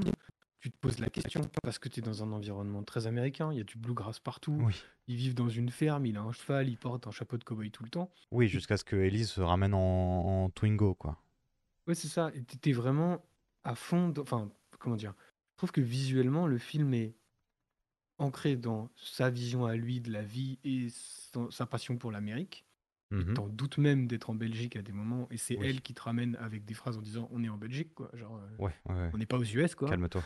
tu te poses la question, parce que tu es dans un environnement très américain, il y a du bluegrass partout, Oui. ils vivent dans une ferme, il a un cheval, il porte un chapeau de cow-boy tout le temps. Oui, jusqu'à ce que Elise se ramène en, en Twingo, quoi. Ouais, c'est ça, et t'étais vraiment à fond, dans- enfin, comment dire, je trouve que visuellement, le film est ancré dans sa vision à lui de la vie et son- sa passion pour l'Amérique. Mhm. T'en doutes même d'être en Belgique à des moments, et c'est Oui. elle qui te ramène avec des phrases en disant on est en Belgique, quoi. Genre, euh, Ouais, ouais, ouais. on n'est pas aux US, quoi. Calme-toi.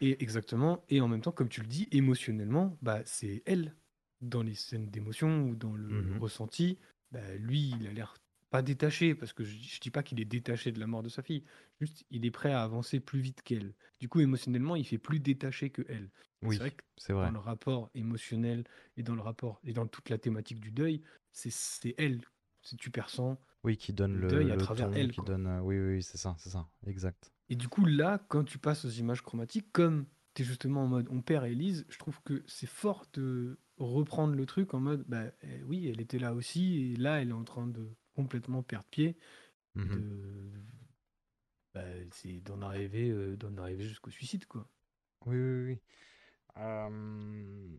Et exactement, et en même temps, comme tu le dis, émotionnellement, bah, c'est elle. Dans les scènes d'émotion ou dans le Mhm. ressenti, bah, lui, il a l'air pas détaché, parce que je, je dis pas qu'il est détaché de la mort de sa fille, juste il est prêt à avancer plus vite qu'elle. Du coup, émotionnellement, il fait plus détaché que elle. Oui, C'est vrai dans le rapport émotionnel et dans le rapport et dans toute la thématique du deuil, c'est elle. C'est tu perçois. Oui, qui donne le le, deuil à travers ton, elle, qui quoi. donne... euh, Oui, oui, oui, c'est ça, c'est ça. Exact. Et du coup, là, quand tu passes aux images chromatiques, comme tu es justement en mode on perd Elise, je trouve que c'est fort de reprendre le truc en mode bah eh oui, elle était là aussi, et là, elle est en train de complètement perdre pied. Mhm. de- bah, c'est d'en arriver, euh, d'en arriver jusqu'au suicide, quoi. Oui, oui, oui. Euh,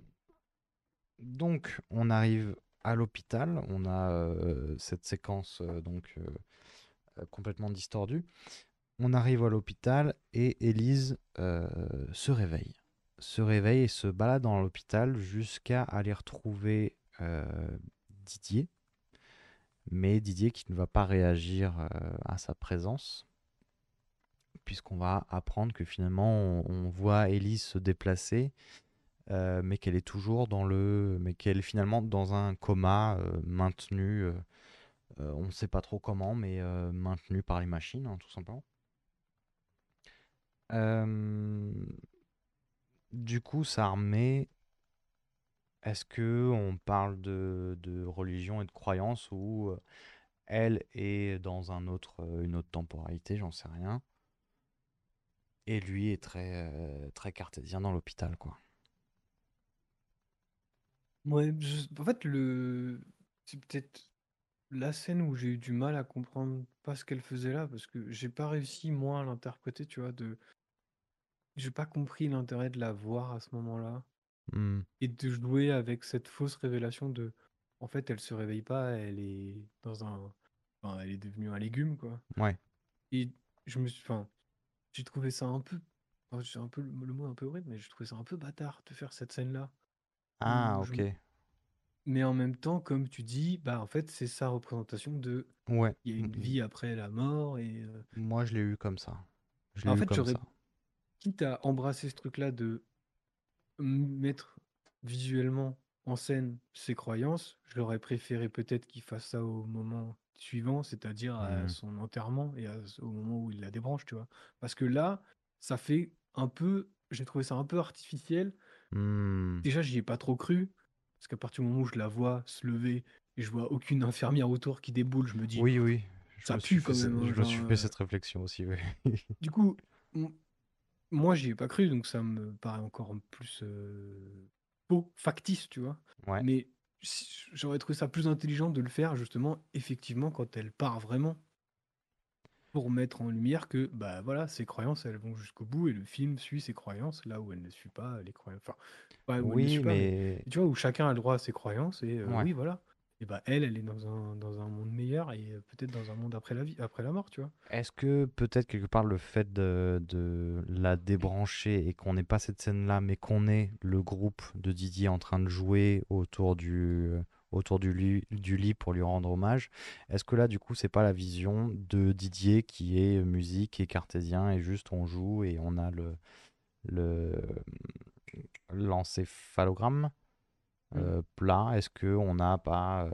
Donc, on arrive à l'hôpital. On a euh, cette séquence euh, donc complètement distordue. On arrive à l'hôpital et Élise euh, se réveille. Se réveille et se balade dans l'hôpital jusqu'à aller retrouver euh, Didier. Mais Didier qui ne va pas réagir euh, à sa présence puisqu'on va apprendre que finalement on, voit Elise se déplacer, euh, mais qu'elle est toujours dans le, mais qu'elle est finalement dans un coma euh, maintenu, on ne sait pas trop comment, mais maintenu par les machines, hein, tout simplement. Du coup, ça remet. Est-ce que on parle de, religion et de croyance ou elle est dans une autre temporalité, j'en sais rien. Et lui est très, cartésien dans l'hôpital, quoi. En fait, c'est peut-être la scène où j'ai eu du mal à comprendre pas ce qu'elle faisait là, parce que j'ai pas réussi, moi, à l'interpréter, tu vois, de... J'ai pas compris l'intérêt de la voir à ce moment-là, Hmm. et de jouer avec cette fausse révélation de... En fait, elle se réveille pas, elle est dans un... Enfin, elle est devenue un légume, quoi. Ouais. Et je me suis... Enfin, j'ai trouvé ça un peu... enfin, c'est un peu le mot un peu horrible, mais j'ai trouvé ça un peu bâtard de faire cette scène-là. Ah, je ok. Mais en même temps, comme tu dis, bah en fait, c'est sa représentation de Ouais. il y a une Mm, vie après la mort et euh, Moi, je l'ai eu comme ça. Je l'ai en eu fait, comme ça. quitte à embrasser ce truc-là de mettre visuellement en scène ses croyances, j'aurais préféré peut-être qu'il fasse ça au moment suivant, c'est-à-dire à Mhm. son enterrement et à- au moment où il la débranche, tu vois. Parce que là, ça fait un peu, j'ai trouvé ça un peu artificiel. Hmm. Déjà, j'y ai pas trop cru, parce qu'à partir du moment où je la vois se lever et je vois aucune infirmière autour qui déboule, je me dis, Oui, oui. Je ça pue quand même, je me suis euh, fait cette réflexion aussi, oui. Du coup, moi, j'y ai pas cru, donc ça me paraît encore plus euh, faux, factice, tu vois. Ouais. Mais si- j'aurais trouvé ça plus intelligent de le faire, justement, effectivement, quand elle part vraiment. Pour mettre en lumière que, bah voilà, ses croyances, elles vont jusqu'au bout et le film suit ses croyances là où elle ne suit pas les croyances. Enfin, pas où elle ne Oui, pas, mais mais tu vois, où chacun a le droit à ses croyances et euh, Ouais. oui, voilà. Et bah elle, elle est dans un, dans un monde meilleur et euh, peut-être dans un monde après la vie, après la mort, tu vois. est-ce que peut-être quelque part le fait de, la débrancher et qu'on n'ait pas cette scène-là, mais qu'on ait le groupe de Didier en train de jouer autour du, autour du lit, du lit pour lui rendre hommage, est-ce que là, du coup, c'est pas la vision de Didier qui est musique et cartésien et juste on joue et on a le, le, l'encéphalogramme? Mm. Euh, plat Est-ce que on n'a pas euh,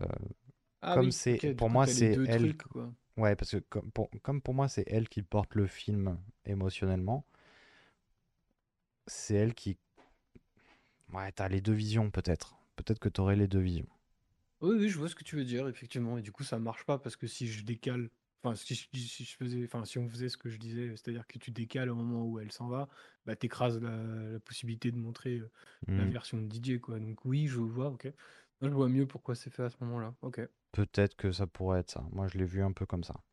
Ah Comme oui, c'est- pour moi, c'est elle- trucs, quoi. Ouais, parce que comme pour, comme pour moi, c'est elle qui porte le film émotionnellement. C'est elle qui. Ouais, t'as les deux visions peut-être. Peut-être que t'aurais les deux visions. Oui, oui, je vois ce que tu veux dire, effectivement. Et du coup, ça marche pas parce que si je décale, enfin, si je, si je faisais, enfin, si on faisait ce que je disais, c'est-à-dire que tu décales au moment où elle s'en va, bah, t'écrases la, la possibilité de montrer euh, la Hmm. version de DJ, quoi. Donc oui, je vois, ok. Je vois mieux pourquoi c'est fait à ce moment-là. Ok. Peut-être que ça pourrait être ça. Moi, je l'ai vu un peu comme ça.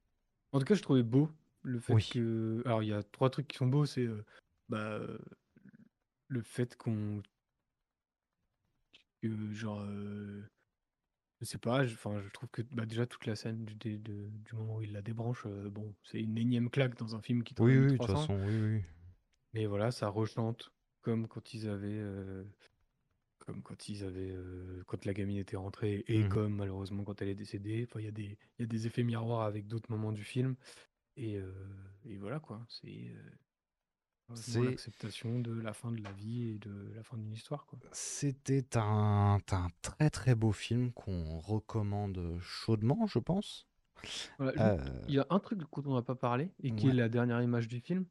En tout cas, je trouvais beau le fait Oui. que. Alors, il y a trois trucs qui sont beaux. C'est euh, bah, euh, le fait qu'on. que, genre. euh, je sais pas, je, enfin, je trouve que bah, déjà toute la scène du, dé- de- du moment où il la débranche, euh, bon, c'est une énième claque dans un film qui tourne Oui, oui, de toute 1300. façon, oui, oui. Mais voilà, ça rechante comme quand ils avaient. euh, comme quand ils avaient. euh, quand la gamine était rentrée et Mhm. comme malheureusement quand elle est décédée. Enfin, il y a des, il y a des effets miroirs avec d'autres moments du film. Et, euh, et voilà quoi, c'est euh, C'est- l'acceptation de la fin de la vie et de la fin d'une histoire quoi. C'était un, un très très beau film qu'on recommande chaudement, je pense. Voilà, Euh, il y a un truc dont on n'a pas parlé et qui est la dernière image du film.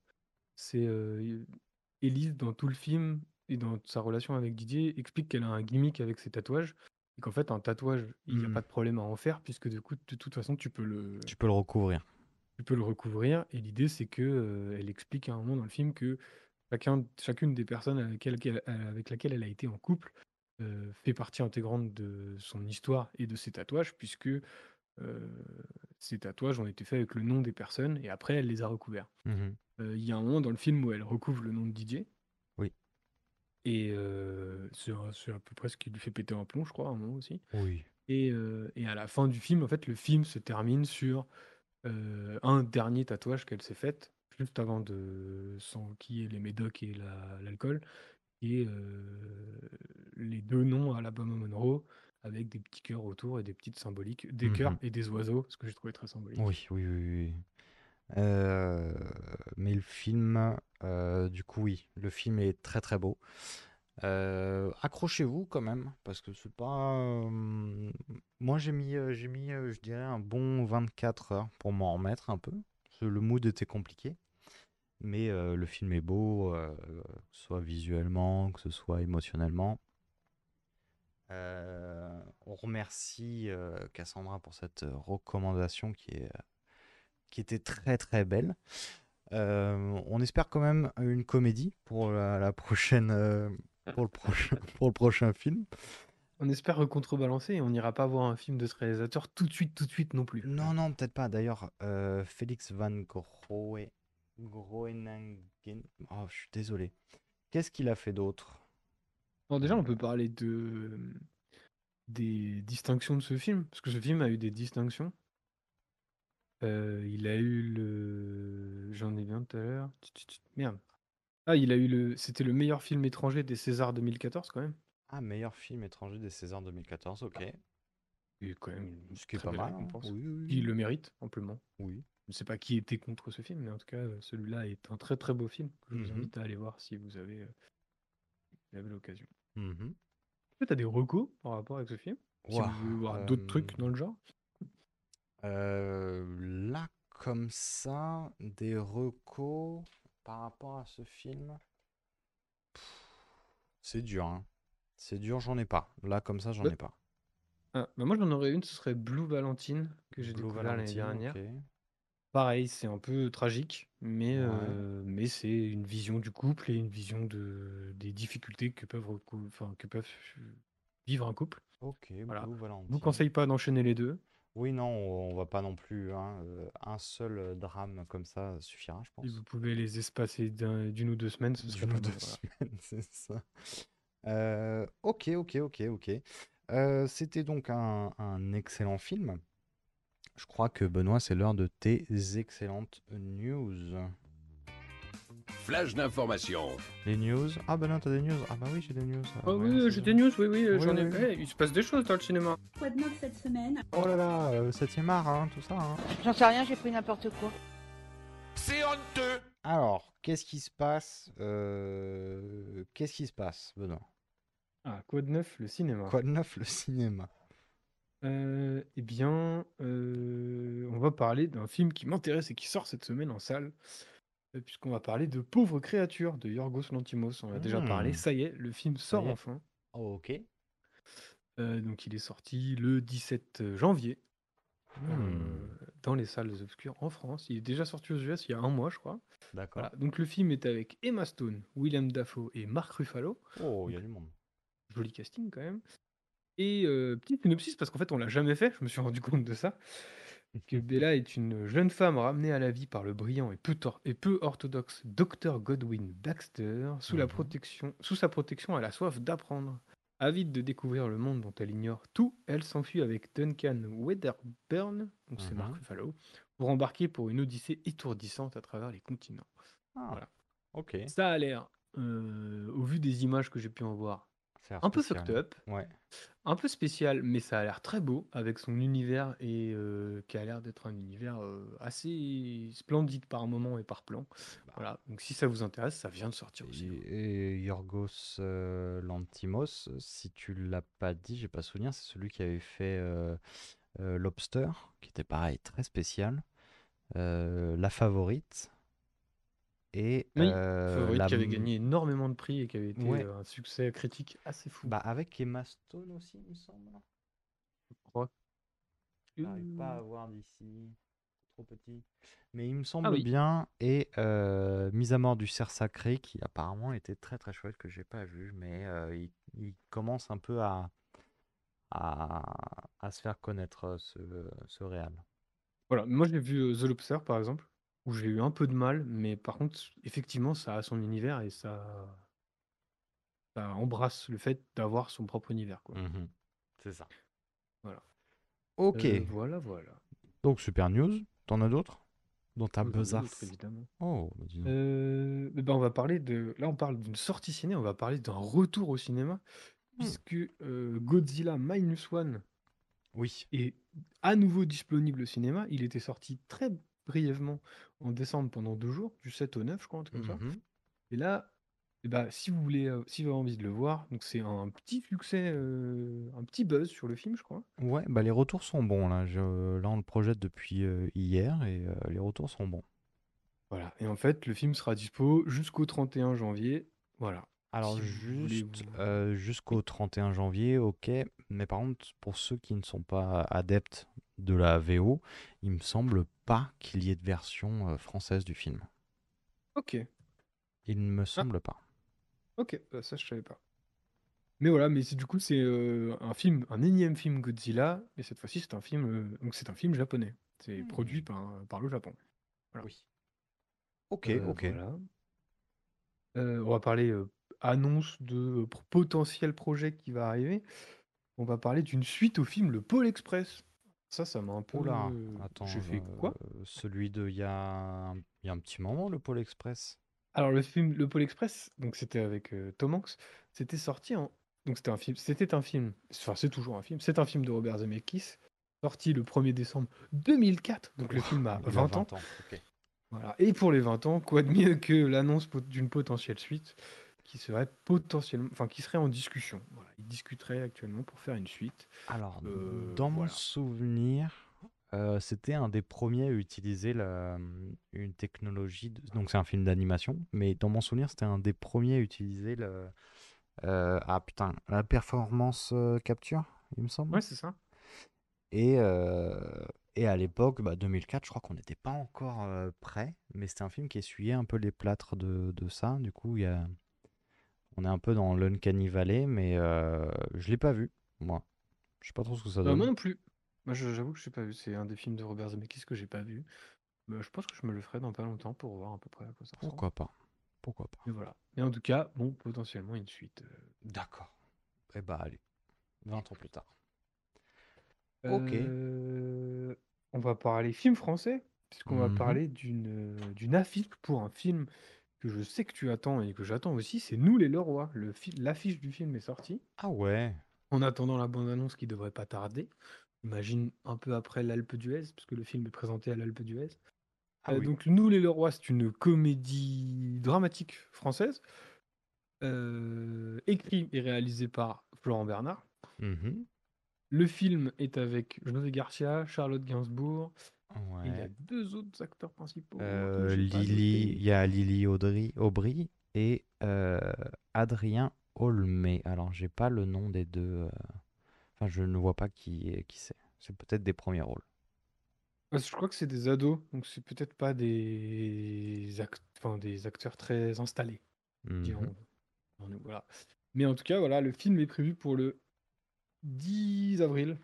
C'est euh, Élise dans tout le film et dans sa relation avec Didier explique qu'elle a un gimmick avec ses tatouages et qu'en fait un tatouage il n'y a Hmm. pas de problème à en faire puisque du coup de toute façon tu peux le Tu peux le recouvrir. Tu peux le recouvrir et l'idée c'est que euh, elle explique à un moment dans le film que chacun, chacune des personnes avec, laquelle, avec laquelle elle a été en couple euh, fait partie intégrante de son histoire et de ses tatouages puisque ces tatouages ont été faits avec le nom des personnes et après elle les a recouverts. Euh, Il y a un moment dans le film où elle recouvre le nom de Didier. Oui. Et c'est à peu près ce qui lui fait péter un plomb, je crois, à un moment aussi. Oui. Et, euh, et à la fin du film, en fait, le film se termine sur euh, un dernier tatouage qu'elle s'est fait, juste avant de s'enquiller les médocs et la- l'alcool, et euh, les deux noms à l'Alabama Monroe, avec des petits cœurs autour et des petites symboliques, des cœurs Mhm. et des oiseaux, ce que j'ai trouvé très symbolique. Oui, oui, oui, oui. Euh, mais le film, du coup, oui, le film est très très beau. Euh, accrochez-vous quand même, parce que c'est pas. euh, Moi, j'ai mis, euh, j'ai mis, je dirais, un bon 24 heures pour m'en remettre un peu. le mood était compliqué, mais le film est beau, que ce soit visuellement, que ce soit émotionnellement. On remercie Cassandra pour cette recommandation qui est qui était très très belle. On espère quand même une comédie pour la, prochaine pour le prochain [LAUGHS] pour le prochain film. On espère contrebalancer et on n'ira pas voir un film de ce réalisateur tout de suite, tout de suite non plus. Non non peut-être pas. D'ailleurs euh, Félix Van Groenengen. Oh je suis désolé. Qu'est-ce qu'il a fait d'autre? Bon, déjà, on peut parler de des distinctions de ce film, parce que ce film a eu des distinctions. Euh, il a eu le. J'en ai bien tout à l'heure. Merde. Ah, il a eu le. C'était le meilleur film étranger des Césars 2014, quand même. Ah meilleur film étranger des Césars 2014. Ok. Et quand même Ce qui est très pas belle mal. hein. récompense. Oui oui. Il le mérite, amplement. oui. Je ne sais pas qui était contre ce film, mais en tout cas, euh, celui-là est un très très beau film que je vous Mhm. invite à aller voir si vous avez, euh, vous avez l'occasion. Mhm. Tu as des recos par rapport avec ce film? Si Ouah, vous voulez voir d'autres trucs euh, dans le genre? Euh, là, comme ça, des recos par rapport à ce film. C'est dur, hein. C'est dur, j'en ai pas. Là, comme ça, j'en Bah, ai pas. Ah, bah moi j'en aurais une, ce serait Blue Valentine, que j'ai découvert l'année dernière. Pareil, c'est un peu tragique, mais, Ouais. euh, mais c'est une vision du couple et une vision de, des difficultés que peuvent, que peuvent vivre un couple. Ok, Voilà. Blue Je vous conseille pas d'enchaîner les deux. Oui, non, on va pas non plus. hein, euh, un seul euh, drame comme ça suffira, je Si pense. vous pouvez les espacer d'un- d'une ou deux semaines, ce serait D'une pas ou deux mal, voilà. semaines, [LAUGHS] c'est ça. Euh, ok, ok, ok, ok. Euh, C'était donc un, un excellent film. Je crois que Benoît, c'est l'heure de tes excellentes news. Flash d'information. Les news. Ah, Benoît, t'as des news Ah, bah oui, j'ai des news. Ah, Oh ouais, oui, j'ai des news, oui, oui, Oui, j'en ai. oui. Il se passe des choses dans le cinéma. Quoi de neuf cette semaine? Oh là là, euh, 7ème art, hein, tout ça. hein. J'en sais rien, j'ai pris n'importe quoi. C'est honteux. Alors, qu'est-ce qui se passe euh, Qu'est-ce qui se passe, Benoît? Ah, quoi de neuf, le cinéma? Quoi de neuf, le cinéma? Euh, eh bien, euh, on va parler d'un film qui m'intéresse et qui sort cette semaine en salle, euh, puisqu'on va parler de Pauvres créatures de Yorgos Lantimos. On en a déjà parlé, Hmm. ça y est, le film sort y est. enfin. Oh, Ok. Euh, donc il est sorti le 17 janvier euh, Hmm. dans les salles obscures en France. Il est déjà sorti aux US il y a un mois, je crois. D'accord. Voilà. Donc le film est avec Emma Stone, Willem Dafoe et Mark Ruffalo. Oh, il y a du monde. Joli casting quand même. Et euh, petit synopsis, parce qu'en fait, on l'a jamais fait, je me suis [LAUGHS] rendu compte de ça, que Bella est une jeune femme ramenée à la vie par le brillant et peu, tor- et peu orthodoxe Dr Godwin Baxter. Sous, la Mhm. protection, sous sa protection, elle a soif d'apprendre. Avide de découvrir le monde dont elle ignore tout, elle s'enfuit avec Duncan Wedderburn, donc c'est Mark Mhm. Ruffalo, pour embarquer pour une odyssée étourdissante à travers les continents. Ah, Voilà. ok. Ça a l'air, euh, au vu des images que j'ai pu en voir, Ça a l'air un peu spécial. fucked up, Ouais. un peu spécial, mais ça a l'air très beau avec son univers et euh, qui a l'air d'être un univers euh, assez splendide par moment et par plan. Bah. Voilà, donc si ça vous intéresse, ça vient de sortir aussi. Et, et Yorgos euh, Lantimos, si tu l'as pas dit, j'ai pas souvenir, c'est celui qui avait fait euh, euh, Lobster, qui était pareil, très spécial. Euh, La Favorite. Et Oui, euh, la qui avait gagné énormément de prix et qui avait été Ouais. euh, un succès critique assez fou. Bah, avec Emma Stone aussi, il me semble. je crois. J'arrive pas à voir d'ici. Trop petit. Mais il me semble Ah oui. bien. Et euh, Mise à mort du cerf sacré, qui apparemment était très très chouette, que j'ai pas vu. Mais euh, il, il commence un peu à, à, à se faire connaître ce, ce réal. Voilà, moi j'ai vu The Lobster par exemple, où j'ai eu un peu de mal, mais par contre, effectivement, ça a son univers et ça, ça embrasse le fait d'avoir son propre univers. Quoi. Mhm. C'est ça. Voilà. Ok. Euh, voilà, voilà. Donc, super news. T'en as d'autres? Dont t'as Oh, j'en ai d'autres, besace évidemment. Oh, bah dis donc. Euh, eh ben, on va parler de. Là, on parle d'une sortie ciné, on va parler d'un retour au cinéma, puisque euh, Godzilla Minus One Oui. est à nouveau disponible au cinéma. Il était sorti très brièvement en décembre pendant deux jours, du 7 au 9, je crois, un truc comme ça. Mhm. Et là, eh ben, si vous voulez, euh, si vous avez envie de le voir, donc c'est un petit succès, euh, un petit buzz sur le film, je crois. Ouais, bah les retours sont bons là. Je... Là, on le projette depuis euh, hier et euh, les retours sont bons. Voilà. Et en fait, le film sera dispo jusqu'au 31 janvier. Voilà. Alors Si vous voulez juste vous- euh, jusqu'au 31 janvier, ok. Mais par contre, pour ceux qui ne sont pas adeptes de la VO, il me semble pas qu'il y ait de version euh, française du film. Ok. Il ne me semble pas. Ok, bah, ça je savais pas. Mais voilà, mais c'est du coup c'est euh, un film, un énième film Godzilla, et cette fois-ci c'est un film, euh, donc c'est un film japonais. C'est produit par, par le Japon. Voilà. Oui. Ok, Euh, ok. voilà. Euh, on va parler euh, annonce de euh, potentiel projet qui va arriver. On va parler d'une suite au film Le Pôle Express. Ça, ça m'a un peu. Oula, euh, attends. J'ai fait euh, quoi? Celui de il y a un... il y a un petit moment, le Pôle Express? Alors le film Le Pôle Express, donc c'était avec euh, Tom Hanks, c'était sorti en donc c'était un film, c'était un film, enfin c'est toujours un film, c'est un film de Robert Zemeckis, sorti le 1er décembre 2004. Donc le film a Il a 20 ans. Voilà. Et pour les 20 ans, quoi de mieux que l'annonce d'une potentielle suite? Qui serait potentiellement, enfin qui serait en discussion. Voilà, ils discuteraient actuellement pour faire une suite. Alors, Euh, dans mon souvenir, euh, c'était un des premiers à utiliser la, une technologie. de- Donc, c'est un film d'animation, mais dans mon souvenir, c'était un des premiers à utiliser le. euh, ah putain, la performance capture, il me semble. Ouais, c'est ça. Et, et à l'époque, bah, 2004, je crois qu'on n'était pas encore euh, prêt, mais c'était un film qui essuyait un peu les plâtres de, de ça. Du coup, il y a... on est un peu dans l'Uncanny Valley, mais euh, je l'ai pas vu, moi. Je sais pas trop ce que ça Euh, donne. moi non plus. Moi j'avoue que je n'ai pas vu. C'est un des films de Robert Zemeckis que j'ai pas vu. Mais je pense que je me le ferai dans pas longtemps pour voir à peu près à quoi ça ressemble. Pourquoi pas Pourquoi pas Mais voilà. Mais en tout cas, bon, potentiellement une suite. euh. D'accord. Eh bah allez, 20 ans plus tard. Ok. Euh, on va parler film français, puisqu'on va Mhm. parler d'une euh, d'une affiche pour un film que je sais que tu attends et que j'attends aussi. C'est Nous les Leroy. Le fi- L'affiche du film est sortie. Ah ouais. En attendant la bande-annonce qui devrait pas tarder. Imagine un peu après l'Alpe d'Huez, puisque le film est présenté à l'Alpe d'Huez. Ah Euh, oui. Donc, Nous les Leroy, c'est une comédie dramatique française, euh, écrite et réalisée par Florent Bernard. Mhm. Le film est avec José Garcia, Charlotte Gainsbourg, il y a Ouais. deux autres acteurs principaux. que Euh, j'ai pas Lily, notés. il y a Lily Audry, Aubry et euh, Adrien Olmé. Alors, j'ai pas le nom des deux. euh, Enfin, je ne vois pas qui est- qui c'est. C'est peut-être des premiers rôles. Je crois que c'est des ados, donc c'est peut-être pas des, act- enfin, des acteurs très installés, Mhm. Voilà. Mais en tout cas, voilà, le film est prévu pour le 10 avril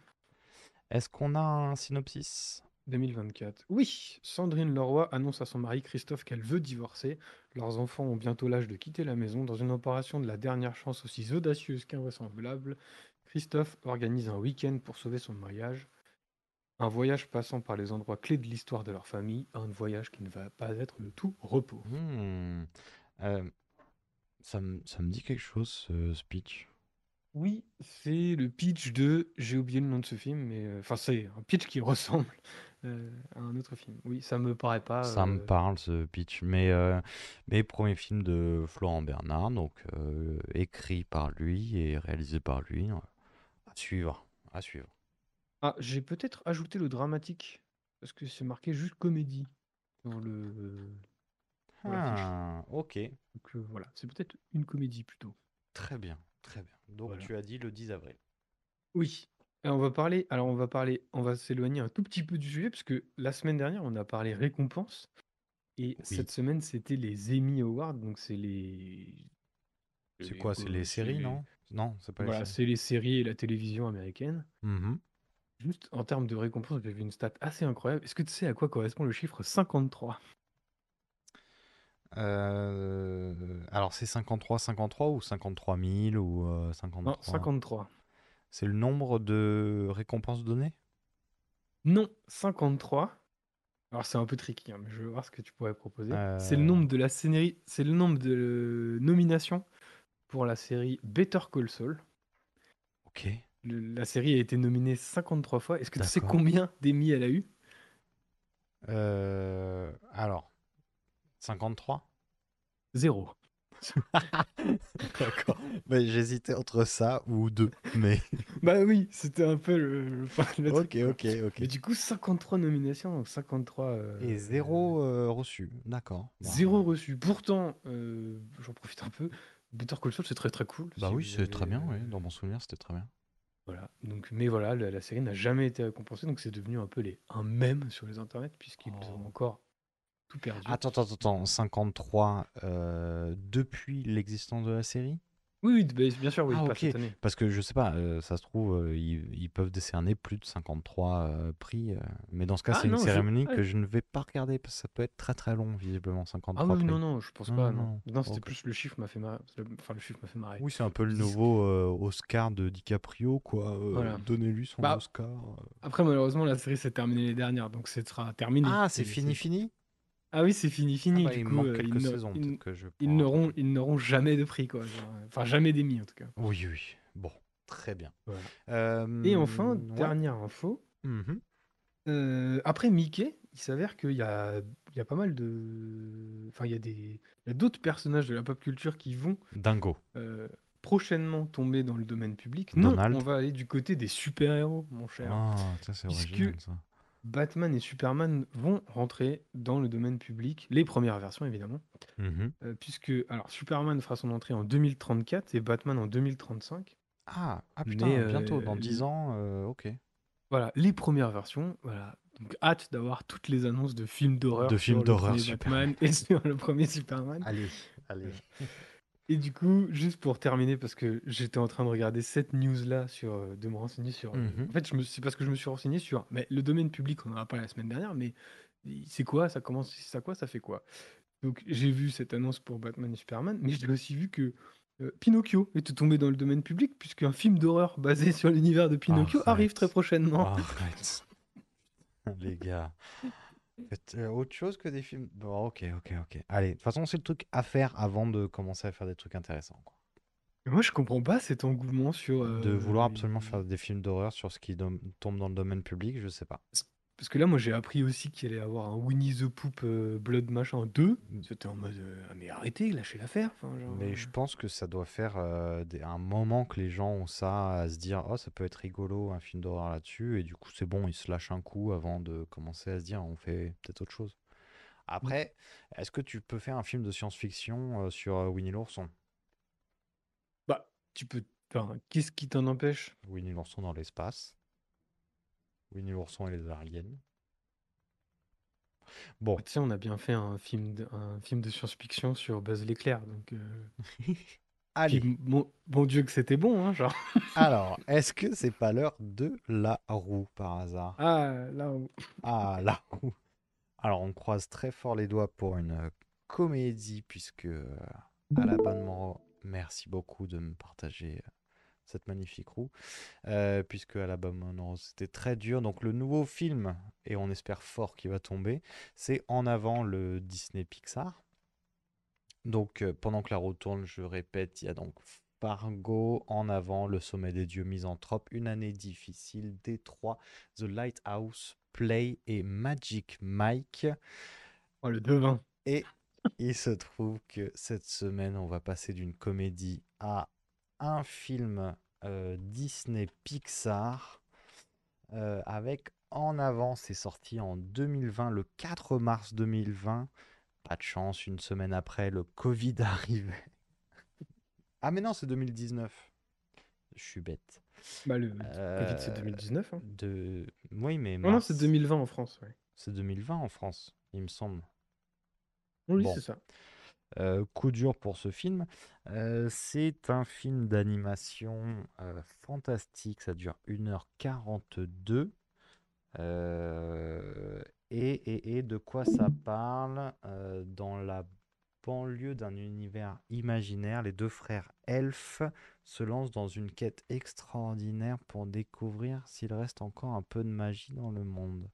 Est-ce qu'on a un synopsis? 2024. Oui, Sandrine Leroy annonce à son mari Christophe qu'elle veut divorcer. Leurs enfants ont bientôt l'âge de quitter la maison. Dans une opération de la dernière chance aussi audacieuse qu'invraisemblable, Christophe organise un week-end pour sauver son mariage. Un voyage passant par les endroits clés de l'histoire de leur famille, un voyage qui ne va pas être de tout repos. Hmm. Euh, ça, me- ça me dit quelque chose, ce speech. Oui, c'est le pitch de... J'ai oublié le nom de ce film, mais... euh, Enfin, c'est un pitch qui [LAUGHS] ressemble euh, à un autre film. Oui, ça me paraît pas... Ça me euh, parle, ce pitch. Mais, euh, mais premier film de Florent Bernard, donc euh, écrit par lui et réalisé par lui. À suivre, à suivre. Ah, j'ai peut-être ajouté le dramatique, parce que c'est marqué juste comédie dans le... dans. Ah, ok. Donc voilà, c'est peut-être une comédie plutôt. Très bien, très bien. Donc Voilà. tu as dit le 10 avril. Oui. Et on va parler, alors on va parler, on va s'éloigner un tout petit peu du sujet, parce que la semaine dernière, on a parlé récompenses, et Oui. cette semaine, c'était les Emmy Awards, donc c'est les... C'est quoi? C'est les séries, les- non? Non, c'est pas Voilà, les séries. c'est les séries et la télévision américaine. Mhm. Juste en termes de récompenses, j'ai vu une stat assez incroyable. Est-ce que tu sais à quoi correspond le chiffre 53? Euh, alors c'est 53, 53 ou 53 000 ou euh, 53 Non, 53. C'est le nombre de récompenses données? Non, 53. Alors c'est un peu tricky, hein, mais je veux voir ce que tu pourrais proposer. C'est le Euh. nombre de la série, c'est le nombre de nominations pour la série Better Call Saul. Ok. Le- la série a été nominée 53 fois. Est-ce que tu sais combien d'Emmy elle a eu? Euh, alors, 53 Zéro. [LAUGHS] D'accord. Mais j'hésitais entre ça ou deux. Mais [LAUGHS] Bah oui, c'était un peu le, le- le ok, [LAUGHS] ok, ok. Mais du coup, 53 nominations, donc 53. euh, Et zéro euh, reçu. D'accord. Zéro reçu. Pourtant, euh, j'en profite un peu. Better Call Saul, c'est très très cool. Bah si oui, c'est très bien. euh, Oui. Dans mon souvenir, c'était très bien. Voilà. Donc, mais voilà, la, la série n'a jamais été récompensée, donc c'est devenu un peu les, un mème sur les internets, puisqu'ils Oh. ont encore tout perdu. Attends, attends, attends. 53 euh, depuis l'existence de la série? Oui, oui, bah, bien sûr, oui, Ah, pas cette année. Parce que je sais pas, euh, ça se trouve, euh, ils, ils peuvent décerner plus de 53 euh, prix. mais dans ce cas, Ah c'est une je- cérémonie ah. que je ne vais pas regarder parce que ça peut être très très long, visiblement, 53 Ah oui, prix. non, non, je pense Non, pas, non, non. c'était plus le chiffre m'a fait marrer. Enfin, le chiffre m'a fait marrer. Oui, c'est un peu le nouveau Oscar de DiCaprio, quoi. Voilà. Donnez-lui son Bah, Oscar. Après, malheureusement, la série s'est terminée l'année dernière, donc ce sera terminé. Ah, c'est fini, fini? Ah oui, c'est fini, Ah fini. bah, du il coup, manque euh, quelques ils saisons, ils- peut-être que je Ils pourrai n'auront, ils n'auront jamais de prix, quoi. genre, Enfin, jamais d'émis, en tout cas. Oui, oui. Bon, très bien. Voilà. Euh, Et enfin, ouais. dernière info. Mhm. euh, après Mickey, il s'avère qu'il y a, il y a pas mal de. Enfin, il y a des. Il y a d'autres personnages de la pop culture qui vont Dingo. prochainement tomber dans le domaine public. Non, on va aller du côté des super-héros, mon cher. Ah, ça c'est original, ça. Batman et Superman vont rentrer dans le domaine public, les premières versions évidemment, Mhm. euh, puisque alors Superman fera son entrée en 2034 et Batman en 2035. Ah, ah putain, Mais, bientôt, euh, dans 10 ans, euh, ok. Voilà, les premières versions, voilà. Donc hâte d'avoir toutes les annonces de films d'horreur De sur films d'horreur. Batman et [LAUGHS] sur le premier Superman. Allez, allez. Et du coup, juste pour terminer, parce que j'étais en train de regarder cette news-là, sur, euh, de me renseigner sur... euh, Mhm. En fait, je me- c'est parce que je me suis renseigné sur mais le domaine public, on en a parlé la semaine dernière, mais c'est quoi Ça commence, ça quoi Ça fait quoi? Donc j'ai vu cette annonce pour Batman et Superman, mais j'ai aussi vu que euh, Pinocchio était tombé dans le domaine public, puisqu'un film d'horreur basé sur l'univers de Pinocchio arrive très prochainement. Arrête. Les gars. [LAUGHS] Euh, autre chose que des films? Bon, ok, ok, ok. Allez, de toute façon, c'est le truc à faire avant de commencer à faire des trucs intéressants. quoi. Moi, je comprends pas cet engouement sur... De euh, vouloir absolument les- faire des films d'horreur sur ce qui dom- tombe dans le domaine public, je sais pas. Parce que là, moi, j'ai appris aussi qu'il allait y avoir un Winnie the Pooh euh, Blood Machin 2. C'était en mode, euh, ah, mais arrêtez, lâchez l'affaire. Enfin, genre, Mais euh, je pense que ça doit faire euh, des- un moment que les gens ont ça à se dire oh ça peut être rigolo un film d'horreur là-dessus et du coup c'est bon ils se lâchent un coup avant de commencer à se dire on fait peut-être autre chose. Après est-ce que tu peux faire un film de science-fiction sur Winnie l'ourson? Bah, tu peux. Enfin, qu'est-ce qui t'en empêche? Winnie l'ourson dans l'espace Winnie l'ourson et les aliens Bon Tu sais, on a bien fait un film de, un film de science-fiction sur Buzz l'éclair. Donc, euh, [LAUGHS] Allez, Puis, mon, bon Dieu que c'était bon, hein, genre. [LAUGHS] alors, est-ce que c'est pas l'heure de la roue par hasard? Ah, là, on- Ah, la roue. Alors, on croise très fort les doigts pour une euh, comédie, puisque euh, à la bonne Moreau, merci beaucoup de me partager euh, cette magnifique roue, euh, puisque à la bonne Moreau, c'était très dur. Donc, le nouveau film, et on espère fort qu'il va tomber, c'est En avant le Disney Pixar. Donc, euh, pendant que la roue tourne, je répète, il y a donc Fargo, En avant, Le sommet des dieux misanthropes, Une année difficile, Détroit, The Lighthouse, Play et Magic Mike. oh, le devin. Et il se trouve que cette semaine, on va passer d'une comédie à un film euh, Disney Pixar euh, avec En avant. C'est sorti en 2020, le 4 mars 2020. Pas de chance, une semaine après, le Covid [LAUGHS] arrivait. Ah mais non, c'est 2019. Je suis bête. Bah, le Covid, c'est Euh, 2019. Hein. De... Oui, mais Non, non, mars, c'est 2020 en France. Ouais. c'est 2020 en France, il me semble. Oui, Bon. c'est ça. Euh, coup dur pour ce film. Euh, c'est un film d'animation euh, fantastique, ça dure 1h42. Euh, et, et- et de quoi ça parle Dans la banlieue d'un univers imaginaire, les deux frères elfes se lancent dans une quête extraordinaire pour découvrir s'il reste encore un peu de magie dans le monde.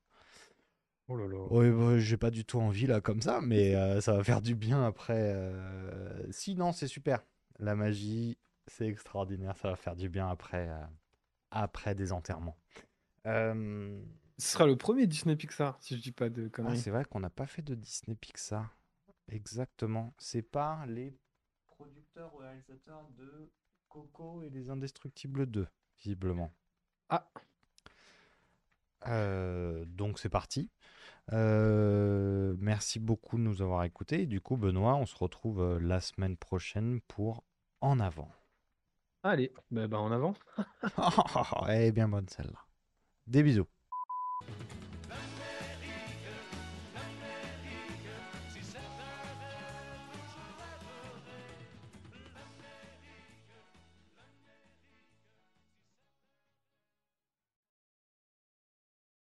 Oh là là. Oui, bah, j'ai pas du tout envie là comme ça, mais euh, ça va faire du bien après. euh, Si, non, c'est super. La magie, c'est extraordinaire. Ça va faire du bien après, euh, après des enterrements. Euh, Ce sera le premier Disney Pixar, si je dis pas de Ah, conneries. c'est vrai qu'on n'a pas fait de Disney Pixar. Exactement. C'est par les producteurs ou réalisateurs de Coco et les Indestructibles 2, visiblement. Ah. Euh, donc c'est parti. Euh, merci beaucoup de nous avoir écoutés. Du coup, Benoît, on se retrouve euh, la semaine prochaine pour En avant. Allez, bah, bah, en avant. [LAUGHS] Est bien bonne celle-là. Des bisous.